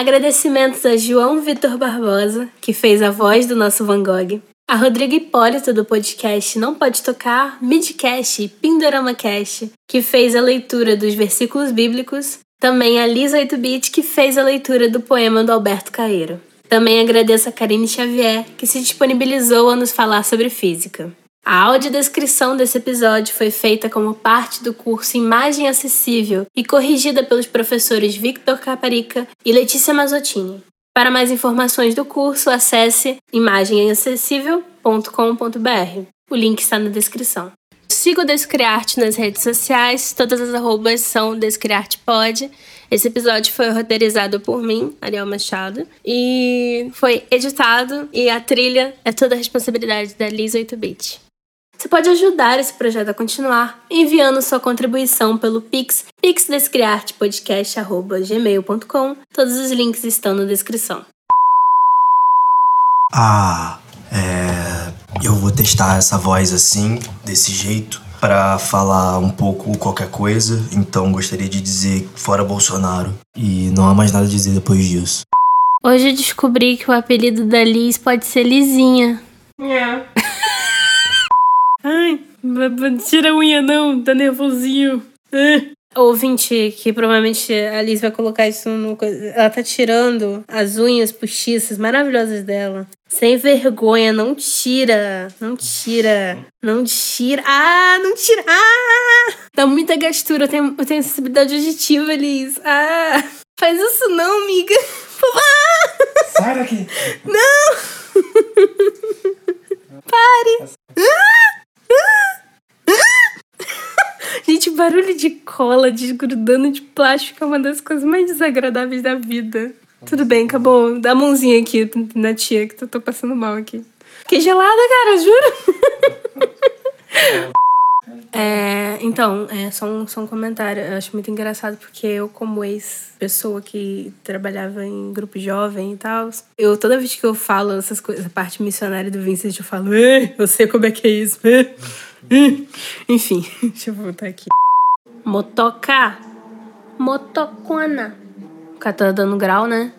Agradecimentos a João Vitor Barbosa, que fez a voz do nosso Van Gogh, a Rodrigo Hipólito do podcast Não Pode Tocar, Midcast e Pindorama Cast, que fez a leitura dos versículos bíblicos, também a Lisa 8-Bit, que fez a leitura do poema do Alberto Caeiro. Também agradeço a Karine Xavier, que se disponibilizou a nos falar sobre física. A audiodescrição desse episódio foi feita como parte do curso Imagem Acessível e corrigida pelos professores Victor Caparica e Letícia Mazzottini. Para mais informações do curso, acesse imagemacessível.com.br. O link está na descrição. Siga o Descriarte nas redes sociais, todas as arrobas são DescriartePod. Esse episódio foi roteirizado por mim, Ariel Machado, e foi editado e a trilha é toda a responsabilidade da Lisa 8-Bit. Você pode ajudar esse projeto a continuar enviando sua contribuição pelo Pix, pixdescriartepodcast.gmail.com. Todos os links estão na descrição. Ah, é... Eu vou testar essa voz assim, desse jeito, para falar um pouco qualquer coisa. Então gostaria de dizer fora Bolsonaro. E não há mais nada a dizer depois disso. Hoje eu descobri que o apelido da Liz pode ser Lizinha. É. Ai, tira a unha não, tá nervosinho. Ouvinte, que provavelmente a Liz vai colocar isso no. Ela tá tirando as unhas postiças maravilhosas dela. Sem vergonha, não tira. Não tira. Não tira. Ah, não tira. Ah! Dá muita gastura. Eu tenho, eu tenho sensibilidade auditiva, Liz. Ah! Faz isso não, amiga. Ah! Sai daqui. Não! Pare! Ah! Gente, barulho de cola desgrudando de plástico é uma das coisas mais desagradáveis da vida. Tudo bem, acabou. Dá a mãozinha aqui na tia, que eu tô passando mal aqui. Que gelada, cara, juro. É, então, é só um, só um comentário. Eu acho muito engraçado porque eu, como ex-pessoa que trabalhava em grupo jovem e tal, eu toda vez que eu falo essas coisas, a parte missionária do Vincent, eu falo, eu sei como é que é isso. Enfim, deixa eu voltar aqui. Motoca. Motocona. O cara tá dando grau, né?